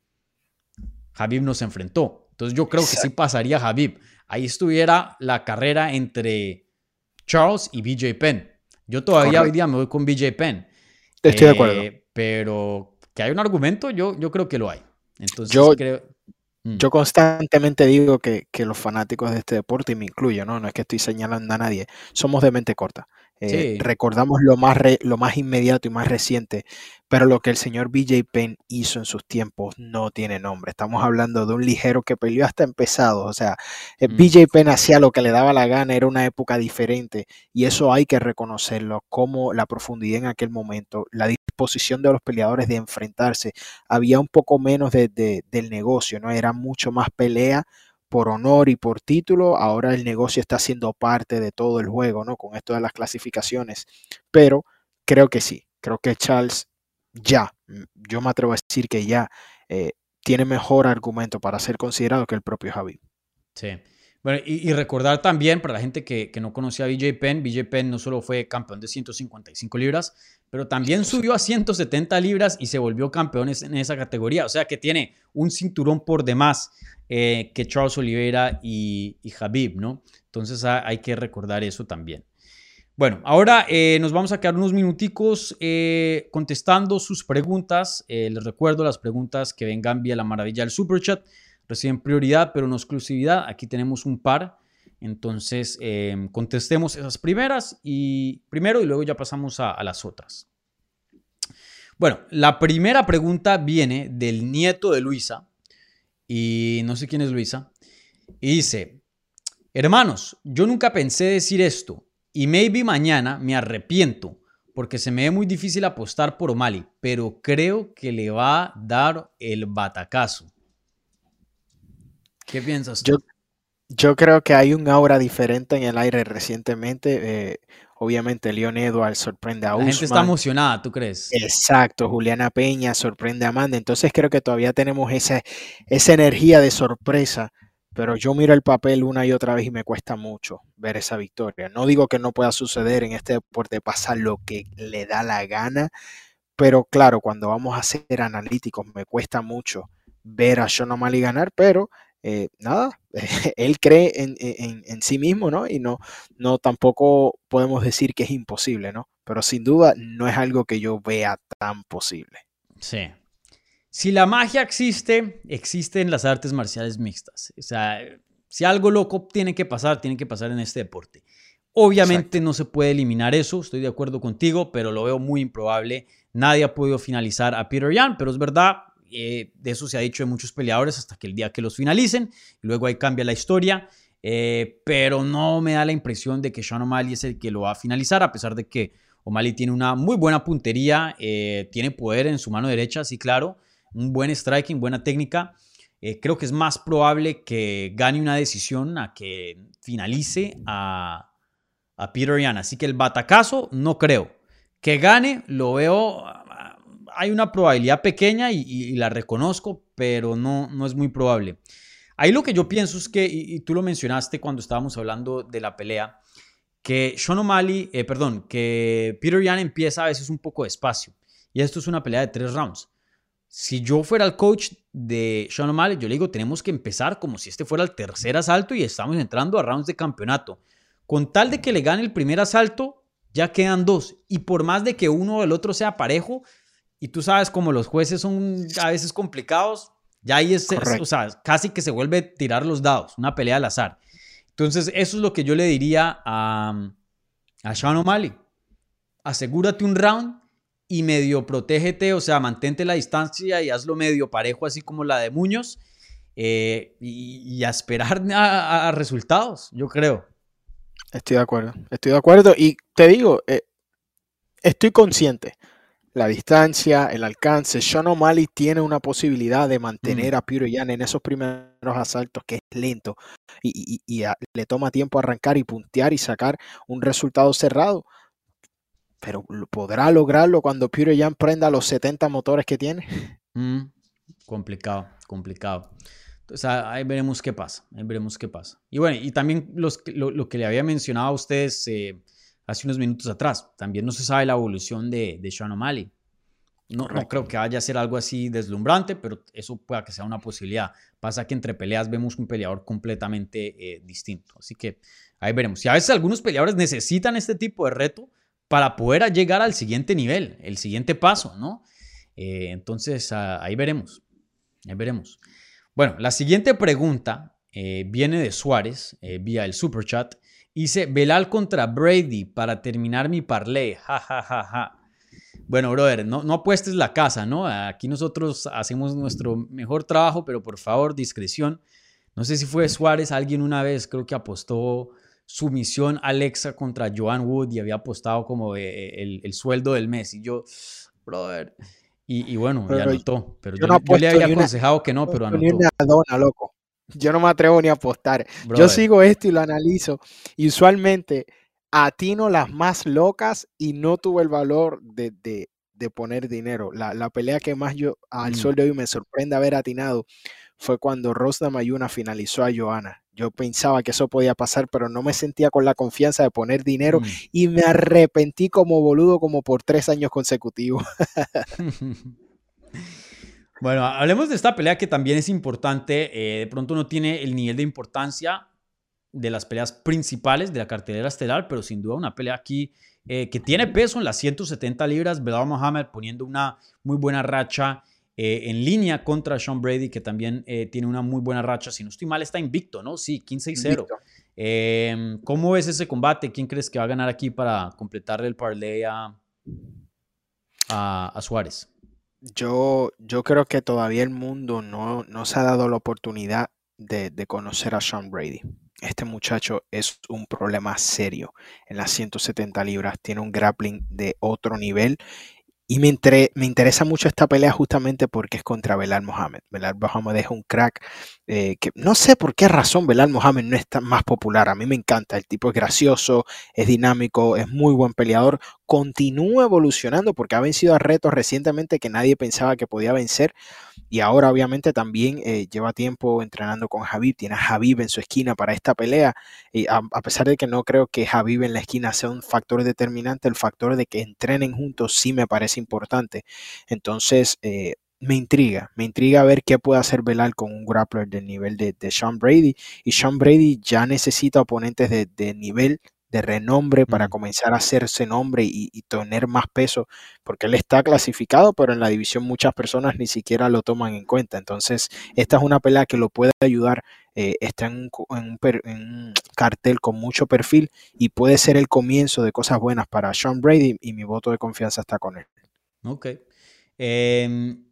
Habib nos enfrentó. Entonces yo creo que sí pasaría Habib. Ahí estuviera la carrera entre Charles y BJ Penn. Yo todavía hoy día me voy con BJ Penn. Estoy de acuerdo. Eh, pero que hay un argumento, yo, yo creo que lo hay. Entonces yo, creo... Mm. Yo constantemente digo que, los fanáticos de este deporte, y me incluyo, ¿no? no es que estoy señalando a nadie, somos de mente corta. Eh, recordamos lo más, lo más inmediato y más reciente, pero lo que el señor BJ Penn hizo en sus tiempos no tiene nombre. Estamos hablando de un ligero que peleó hasta empezado. O sea, eh, mm. BJ Penn hacía lo que le daba la gana, era una época diferente y eso hay que reconocerlo, como la profundidad en aquel momento, la disposición de los peleadores de enfrentarse. Había un poco menos de, del negocio, ¿no? Era mucho más pelea por honor y por título, ahora el negocio está siendo parte de todo el juego, ¿no? Con esto de las clasificaciones. Pero creo que sí, creo que Charles ya, yo me atrevo a decir que ya eh, tiene mejor argumento para ser considerado que el propio Javi. Sí. Bueno, y, recordar también para la gente que, no conocía a BJ Penn, BJ Penn no solo fue campeón de 155 libras, pero también subió a 170 libras y se volvió campeón en esa categoría. O sea que tiene un cinturón por demás eh, que Charles Oliveira y, y Habib, ¿no? Entonces hay que recordar eso también. Bueno, ahora eh, nos vamos a quedar unos minuticos eh, contestando sus preguntas. les recuerdo las preguntas que vengan vía la maravilla del Super Chat reciben prioridad, pero no exclusividad. Aquí tenemos un par. Entonces, em, contestemos esas primeras y primero y luego ya pasamos a, las otras. Bueno, la primera pregunta viene del nieto de Luisa y no sé quién es Luisa. Y dice, hermanos, yo nunca pensé decir esto y maybe mañana me arrepiento porque se me ve muy difícil apostar por O'Malley, pero creo que le va a dar el batacazo. ¿Qué piensas Yo, yo creo que hay un aura diferente en el aire recientemente. Eh, obviamente, Leon Edwards sorprende a La gente está emocionada, ¿tú crees? Exacto, Juliana Peña sorprende a Amanda. Entonces creo que todavía tenemos esa, esa energía de sorpresa. Pero yo miro el papel una y otra vez y me cuesta mucho ver esa victoria. No digo que no pueda suceder en este deporte, pasar lo que le da la gana. Pero claro, cuando vamos a ser analíticos, me cuesta mucho ver a Sean O'Malley ganar, pero eh, nada, [LAUGHS] él cree en, sí mismo, ¿no? Y no, no tampoco podemos decir que es imposible, ¿no? Pero sin duda no es algo que yo vea tan posible. Sí. Si la magia existe, existe en las artes marciales mixtas. O sea, si algo loco tiene que pasar, tiene que pasar en este deporte. Obviamente no se puede eliminar eso, estoy de acuerdo contigo, pero lo veo muy improbable. Nadie ha podido finalizar a Peter Yan, pero es verdad, eh, de eso se ha dicho de muchos peleadores hasta que el día que los finalicen, luego ahí cambia la historia, eh, pero no me da la impresión de que Sean O'Malley es el que lo va a finalizar, a pesar de que O'Malley tiene una muy buena puntería, eh, tiene poder en su mano derecha, sí, claro, un buen striking, buena técnica. creo que es más probable que gane una decisión a que finalice a, a Peter Yan. Así que el batacazo no creo. Que gane, lo veo hay una probabilidad pequeña y, la reconozco, pero no, no es muy probable. Ahí lo que yo pienso es que, y, tú lo mencionaste cuando estábamos hablando de la pelea, que Sean O'Malley, eh, perdón, que Peter Yan empieza a veces un poco despacio. Y esto es una pelea de tres rounds. Si yo fuera el coach de Sean O'Malley, yo le digo, tenemos que empezar como si este fuera el tercer asalto y estamos entrando a rounds de campeonato. Con tal de que le gane el primer asalto, ya quedan dos. Y por más de que uno o el otro sea parejo, y tú sabes como los jueces son a veces complicados, ya ahí es, o sea, casi que se vuelve tirar los dados, una pelea al azar. Entonces, eso es lo que yo le diría a, a Sean O'Malley. Asegúrate un round y medio protégete, o sea, mantente la distancia y hazlo medio parejo, así como la de Muñoz, eh, y, a esperar a, resultados, yo creo. Estoy de acuerdo, estoy de acuerdo. Y te digo, eh, estoy consciente la distancia, el alcance. Sean O'Malley tiene una posibilidad de mantener mm. a Peter Yan en esos primeros asaltos que es lento y, le toma tiempo arrancar y puntear y sacar un resultado cerrado. Pero podrá lograrlo cuando Peter Yan prenda los 70 motores que tiene. Mm, complicado, complicado. Entonces ahí veremos qué pasa, ahí veremos qué pasa. Y bueno, y también los, lo, que le había mencionado a ustedes eh, hace unos minutos atrás. También no se sabe la evolución de, de Sean O'Malley. No, no, creo que vaya a ser algo así deslumbrante, pero eso pueda que sea una posibilidad. Pasa que entre peleas vemos un peleador completamente eh, distinto. Así que ahí veremos. Y a veces algunos peleadores necesitan este tipo de reto para poder llegar al siguiente nivel, el siguiente paso, ¿no? Eh, entonces ahí veremos. Ahí veremos. Bueno, la siguiente pregunta eh, viene de Suárez vía el super chat Dice, Belal contra Brady para terminar mi parlay. Ja, ja, ja, ja. Bueno, brother, no, no apuestes la casa, ¿no? Aquí nosotros hacemos nuestro mejor trabajo, pero por favor, discreción. No sé si fue Suárez, alguien una vez creo que apostó su misión Alexa contra Joan Wood y había apostado como eh, el, sueldo del mes. Y yo, brother. Y, bueno, ya anotó. Pero yo, le había aconsejado que no, pero anotó. Una loco. Yo no me atrevo ni a apostar. Yo sigo esto y lo analizo. Y usualmente atino las más locas y no tuve el valor de, poner dinero. La, pelea que más yo al mm. sol de hoy me sorprende haber atinado fue cuando Rosna Mayuna finalizó a Joana. Yo pensaba que eso podía pasar, pero no me sentía con la confianza de poner dinero mm. y me arrepentí como boludo como por tres años consecutivos. [LAUGHS] Bueno, hablemos de esta pelea que también es importante. Eh, de pronto no tiene el nivel de importancia de las peleas principales de la cartelera estelar, pero sin duda una pelea aquí eh, que tiene peso en las 170 libras. Belal Mohamed poniendo una muy buena racha eh, en línea contra Sean Brady, que también tiene una muy buena racha. Si no estoy mal, está invicto, ¿no? Sí, 15 y 0. Em, ¿Cómo ves ese combate? ¿Quién crees que va a ganar aquí para completarle el parlay a, a Suárez? Yo, yo creo que todavía el mundo no, no se ha dado la oportunidad de, conocer a Sean Brady. Este muchacho es un problema serio en las 170 libras, tiene un grappling de otro nivel y me, me, interesa mucho esta pelea justamente porque es contra Belal Mohamed. Belal Mohamed es un crack eh, que no sé por qué razón Belal Mohamed no es tan más popular. A mí me encanta. El tipo es gracioso, es dinámico, es muy buen peleador. Continúa evolucionando porque ha vencido a retos recientemente que nadie pensaba que podía vencer. Y ahora obviamente también eh, lleva tiempo entrenando con Javib. Tiene a Javib en su esquina para esta pelea. Y a, pesar de que no creo que Javib en la esquina sea un factor determinante, el factor de que entrenen juntos sí me parece importante. Entonces, eh, me intriga, me intriga ver qué puede hacer Belal con un grappler del nivel de, de Sean Brady. Y Sean Brady ya necesita oponentes de, de nivel de renombre para comenzar a hacerse nombre y, tener más peso, porque él está clasificado, pero en la división muchas personas ni siquiera lo toman en cuenta. Entonces, esta es una pelea que lo puede ayudar. Eh, está en un, cartel con mucho perfil y puede ser el comienzo de cosas buenas para Sean Brady y mi voto de confianza está con él. Ok. Em,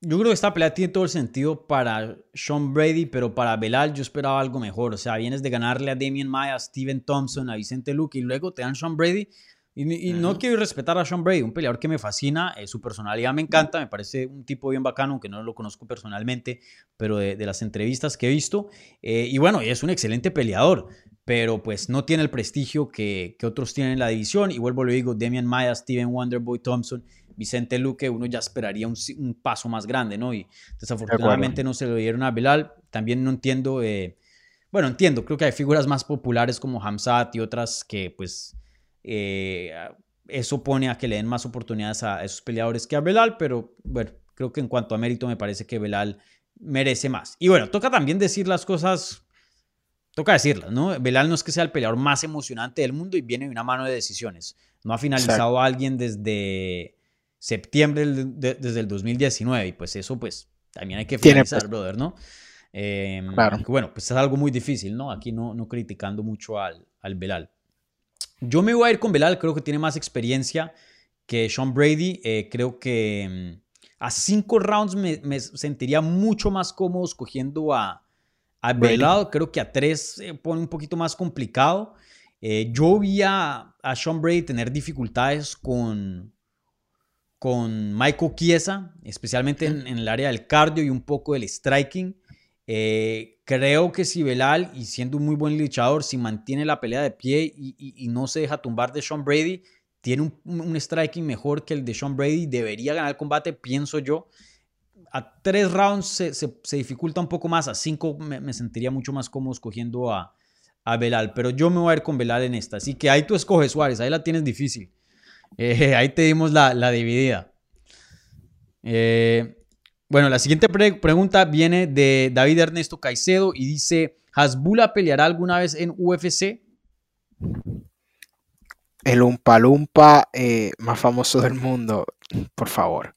yo creo que esta pelea tiene todo el sentido para Sean Brady, pero para Belal yo esperaba algo mejor. O sea, vienes de ganarle a Damien Maya, a Steven Thompson, a Vicente Luque y luego te dan Sean Brady. Y, no quiero respetar a Sean Brady, un peleador que me fascina, eh, su personalidad me encanta, me parece un tipo bien bacano, aunque no lo conozco personalmente, pero de, las entrevistas que he visto. Eh, y bueno, es un excelente peleador, pero pues no tiene el prestigio que, que otros tienen en la división. Y vuelvo, lo digo, Damian Maya, Steven Wonderboy Thompson Vicente Luque, uno ya esperaría un, paso más grande, ¿no? Y desafortunadamente no se lo dieron a Belal. También no entiendo, eh, bueno, entiendo, creo que hay figuras más populares como Hamzat y otras que pues eh, eso pone a que le den más oportunidades a esos peleadores que a Belal, pero bueno, creo que en cuanto a mérito me parece que Belal merece más. Y bueno, toca también decir las cosas toca decirlas, ¿no? Belal no es que sea el peleador más emocionante del mundo y viene de una mano de decisiones. No ha finalizado a alguien desde septiembre desde el 2019 y pues eso pues también hay que finalizar, brother, ¿no? Em, claro. bueno, pues es algo muy difícil, ¿no? Aquí no, no criticando mucho al, al Belal. Yo me voy a ir con Belal, creo que tiene más experiencia que Sean Brady. Eh, creo que em, a cinco rounds me, sentiría mucho más cómodo escogiendo a, a Belal. Creo que a tres pone un poquito más complicado. Eh, yo vi a, a Sean Brady tener dificultades con, con Michael Chiesa, especialmente en, el área del cardio y un poco del striking. Eh, creo que si Belal, y siendo un muy buen luchador, si mantiene la pelea de pie y, no se deja tumbar de Sean Brady, tiene un, striking mejor que el de Sean Brady, debería ganar el combate, pienso yo. A tres rounds se, dificulta un poco más, a cinco me, sentiría mucho más cómodo escogiendo a, a Belal, pero yo me voy a ir con Belal en esta. Así que ahí tú escoges Suárez, ahí la tienes difícil. Eh, ahí te dimos la, dividida. Eh, bueno, la siguiente pregunta viene de David Ernesto Caicedo y dice, ¿Hasbula peleará alguna vez en UFC? El Umpalumpa eh, más famoso del mundo, por favor.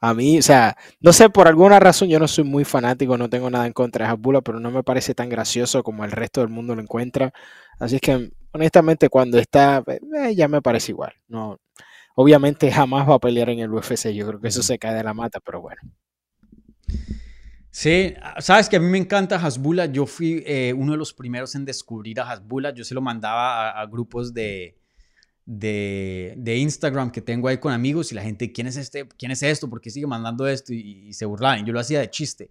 A mí, o sea, no sé, por alguna razón yo no soy muy fanático, no tengo nada en contra de Hasbula, pero no me parece tan gracioso como el resto del mundo lo encuentra. Así es que, honestamente, cuando está, eh, ya me parece igual. No, obviamente jamás va a pelear en el UFC, yo creo que eso se cae de la mata, pero bueno. Sí, sabes que a mí me encanta Hasbula. Yo fui eh, uno de los primeros en descubrir a Hasbula. Yo se lo mandaba a grupos de, de, Instagram que tengo ahí con amigos y la gente, ¿quién es este? ¿Quién es esto? ¿Por qué sigue mandando esto? Y, se burlaban. Yo lo hacía de chiste.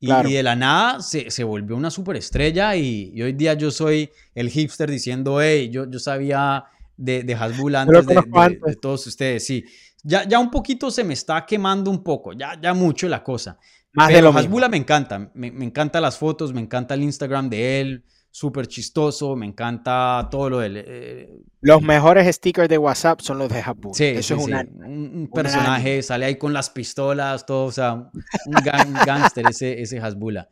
Y, de la nada se, se volvió una superestrella y, y, hoy día yo soy el hipster diciendo, hey, yo, yo sabía de, de Hasbull antes de, todos ustedes. Sí, ya, ya un poquito se me está quemando un poco, ya, ya mucho la cosa. Más Pero de lo Hasbula me encanta, me, me encantan las fotos, me encanta el Instagram de él súper chistoso, me encanta todo lo del... Eh, los mejores stickers de WhatsApp son los de Japón. Sí, Eso es un, personaje, sale ahí con las pistolas, todo, o sea, un, gángster ese, ese Hasbula.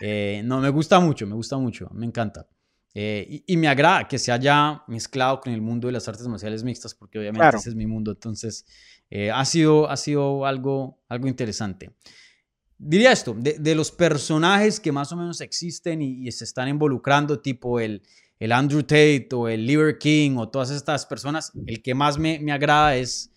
Eh, no, me gusta mucho, me gusta mucho, me encanta. Eh, y, me agrada que se haya mezclado con el mundo de las artes marciales mixtas, porque obviamente ese es mi mundo, entonces ha, sido, ha sido algo, algo interesante diría esto, de, los personajes que más o menos existen y, se están involucrando, tipo el, el, Andrew Tate o el Liver King o todas estas personas, el que más me, me agrada es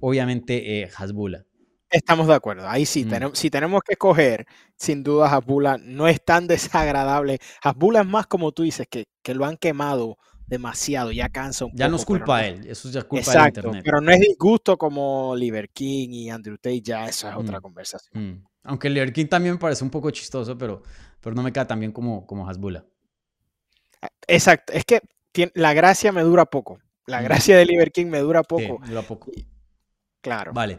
obviamente eh, Hasbula. Estamos de acuerdo, ahí sí, mm. tenemos, si tenemos que escoger, sin duda Hasbula no es tan [LAUGHS] desagradable. Hasbula es más como tú dices, que, que lo han quemado demasiado, ya cansa un ya poco. Ya no es culpa de él, eso ya es culpa Exacto, internet. Pero no es disgusto como Liver King y Andrew Tate, ya eso es otra mm. conversación. Mm. Aunque el King también me parece un poco chistoso, pero, pero no me queda tan bien como, como Hasbula. Exacto, es que la gracia me dura poco. La gracia de Liver King me dura poco. dura poco. Claro. Vale.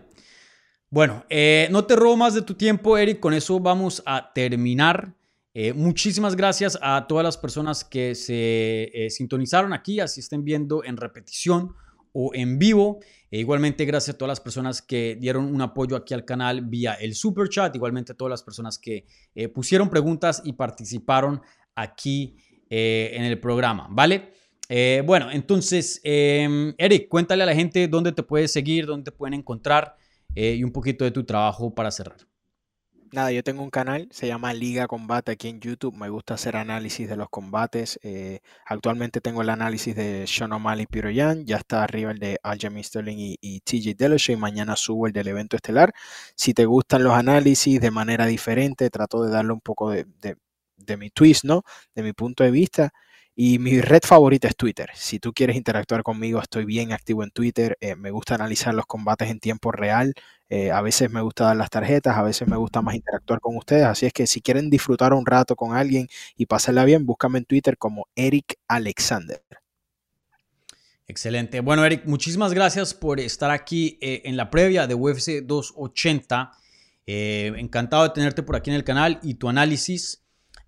Bueno, eh, no te robo más de tu tiempo, Eric. Con eso vamos a terminar. Eh, muchísimas gracias a todas las personas que se eh, sintonizaron aquí, así estén viendo en repetición o en vivo. E igualmente, gracias a todas las personas que dieron un apoyo aquí al canal vía el super chat. Igualmente, a todas las personas que eh, pusieron preguntas y participaron aquí eh, en el programa, ¿vale? Eh, bueno, entonces, em, Eric, cuéntale a la gente dónde te puedes seguir, dónde te pueden encontrar y un poquito de tu trabajo para cerrar. Nada, yo tengo un canal, se llama Liga Combate aquí en YouTube. Me gusta hacer análisis de los combates. Eh, actualmente tengo el análisis de Sean O'Malley y Peter Yan. Ya está arriba el de Aljamain Sterling y, TJ Dillashaw. Y mañana subo el del evento estelar. Si te gustan los análisis de manera diferente, trato de darle un poco de, de mi twist, ¿no? De mi punto de vista. Y mi red favorita es Twitter. Si tú quieres interactuar conmigo, estoy bien activo en Twitter. Eh, me gusta analizar los combates en tiempo real. Eh, a veces me gusta dar las tarjetas, a veces me gusta más interactuar con ustedes. Así es que si quieren disfrutar un rato con alguien y pasarla bien, búscame en Twitter como Eric Alexander. Excelente. Bueno, Eric, muchísimas gracias por estar aquí eh, en la previa de UFC 280. encantado de tenerte por aquí en el canal y tu análisis.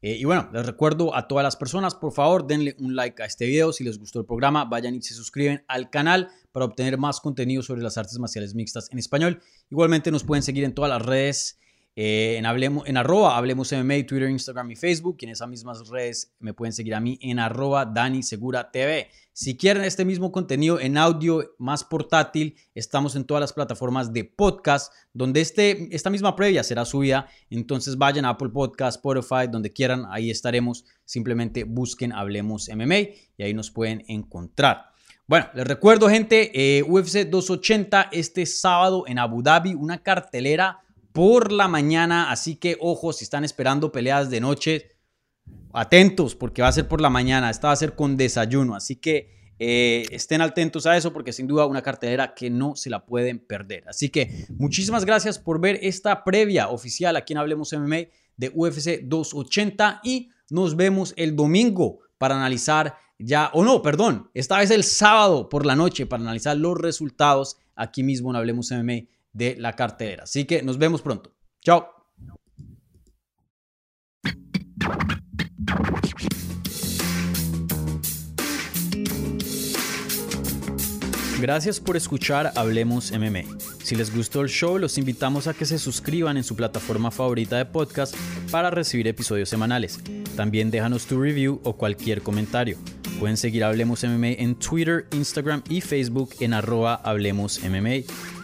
Eh, y bueno, les recuerdo a todas las personas, por favor, denle un like a este video. Si les gustó el programa, vayan y se suscriben al canal para obtener más contenido sobre las artes marciales mixtas en español. Igualmente nos pueden seguir en todas las redes eh, en, en arroba Hablemos MMA, Twitter, Instagram y Facebook. Y en esas mismas redes me pueden seguir a mí en arroba Dani Segura TV. Si quieren este mismo contenido en audio más portátil, estamos en todas las plataformas de podcast, donde este, esta misma previa será subida. Entonces vayan a Apple Podcast, Spotify, donde quieran, ahí estaremos. Simplemente busquen Hablemos MMA y ahí nos pueden encontrar. Bueno, les recuerdo, gente, eh, UFC 280 este sábado en Abu Dhabi, una cartelera por la mañana, así que ojo, si están esperando peleas de noche, atentos porque va a ser por la mañana, esta va a ser con desayuno, así que eh, estén atentos a eso porque sin duda una cartelera que no se la pueden perder. Así que muchísimas gracias por ver esta previa oficial aquí en Hablemos MMA de UFC 280 y nos vemos el domingo para analizar ya, o no, perdón, esta vez el sábado por la noche para analizar los resultados aquí mismo en Hablemos MMA de la cartera. Así que nos vemos pronto. Chao. Gracias por escuchar Hablemos MMA. Si les gustó el show, los invitamos a que se suscriban en su plataforma favorita de podcast para recibir episodios semanales. También déjanos tu review o cualquier comentario. Pueden seguir Hablemos MMA en Twitter, Instagram y Facebook en arroba Hablemos MMA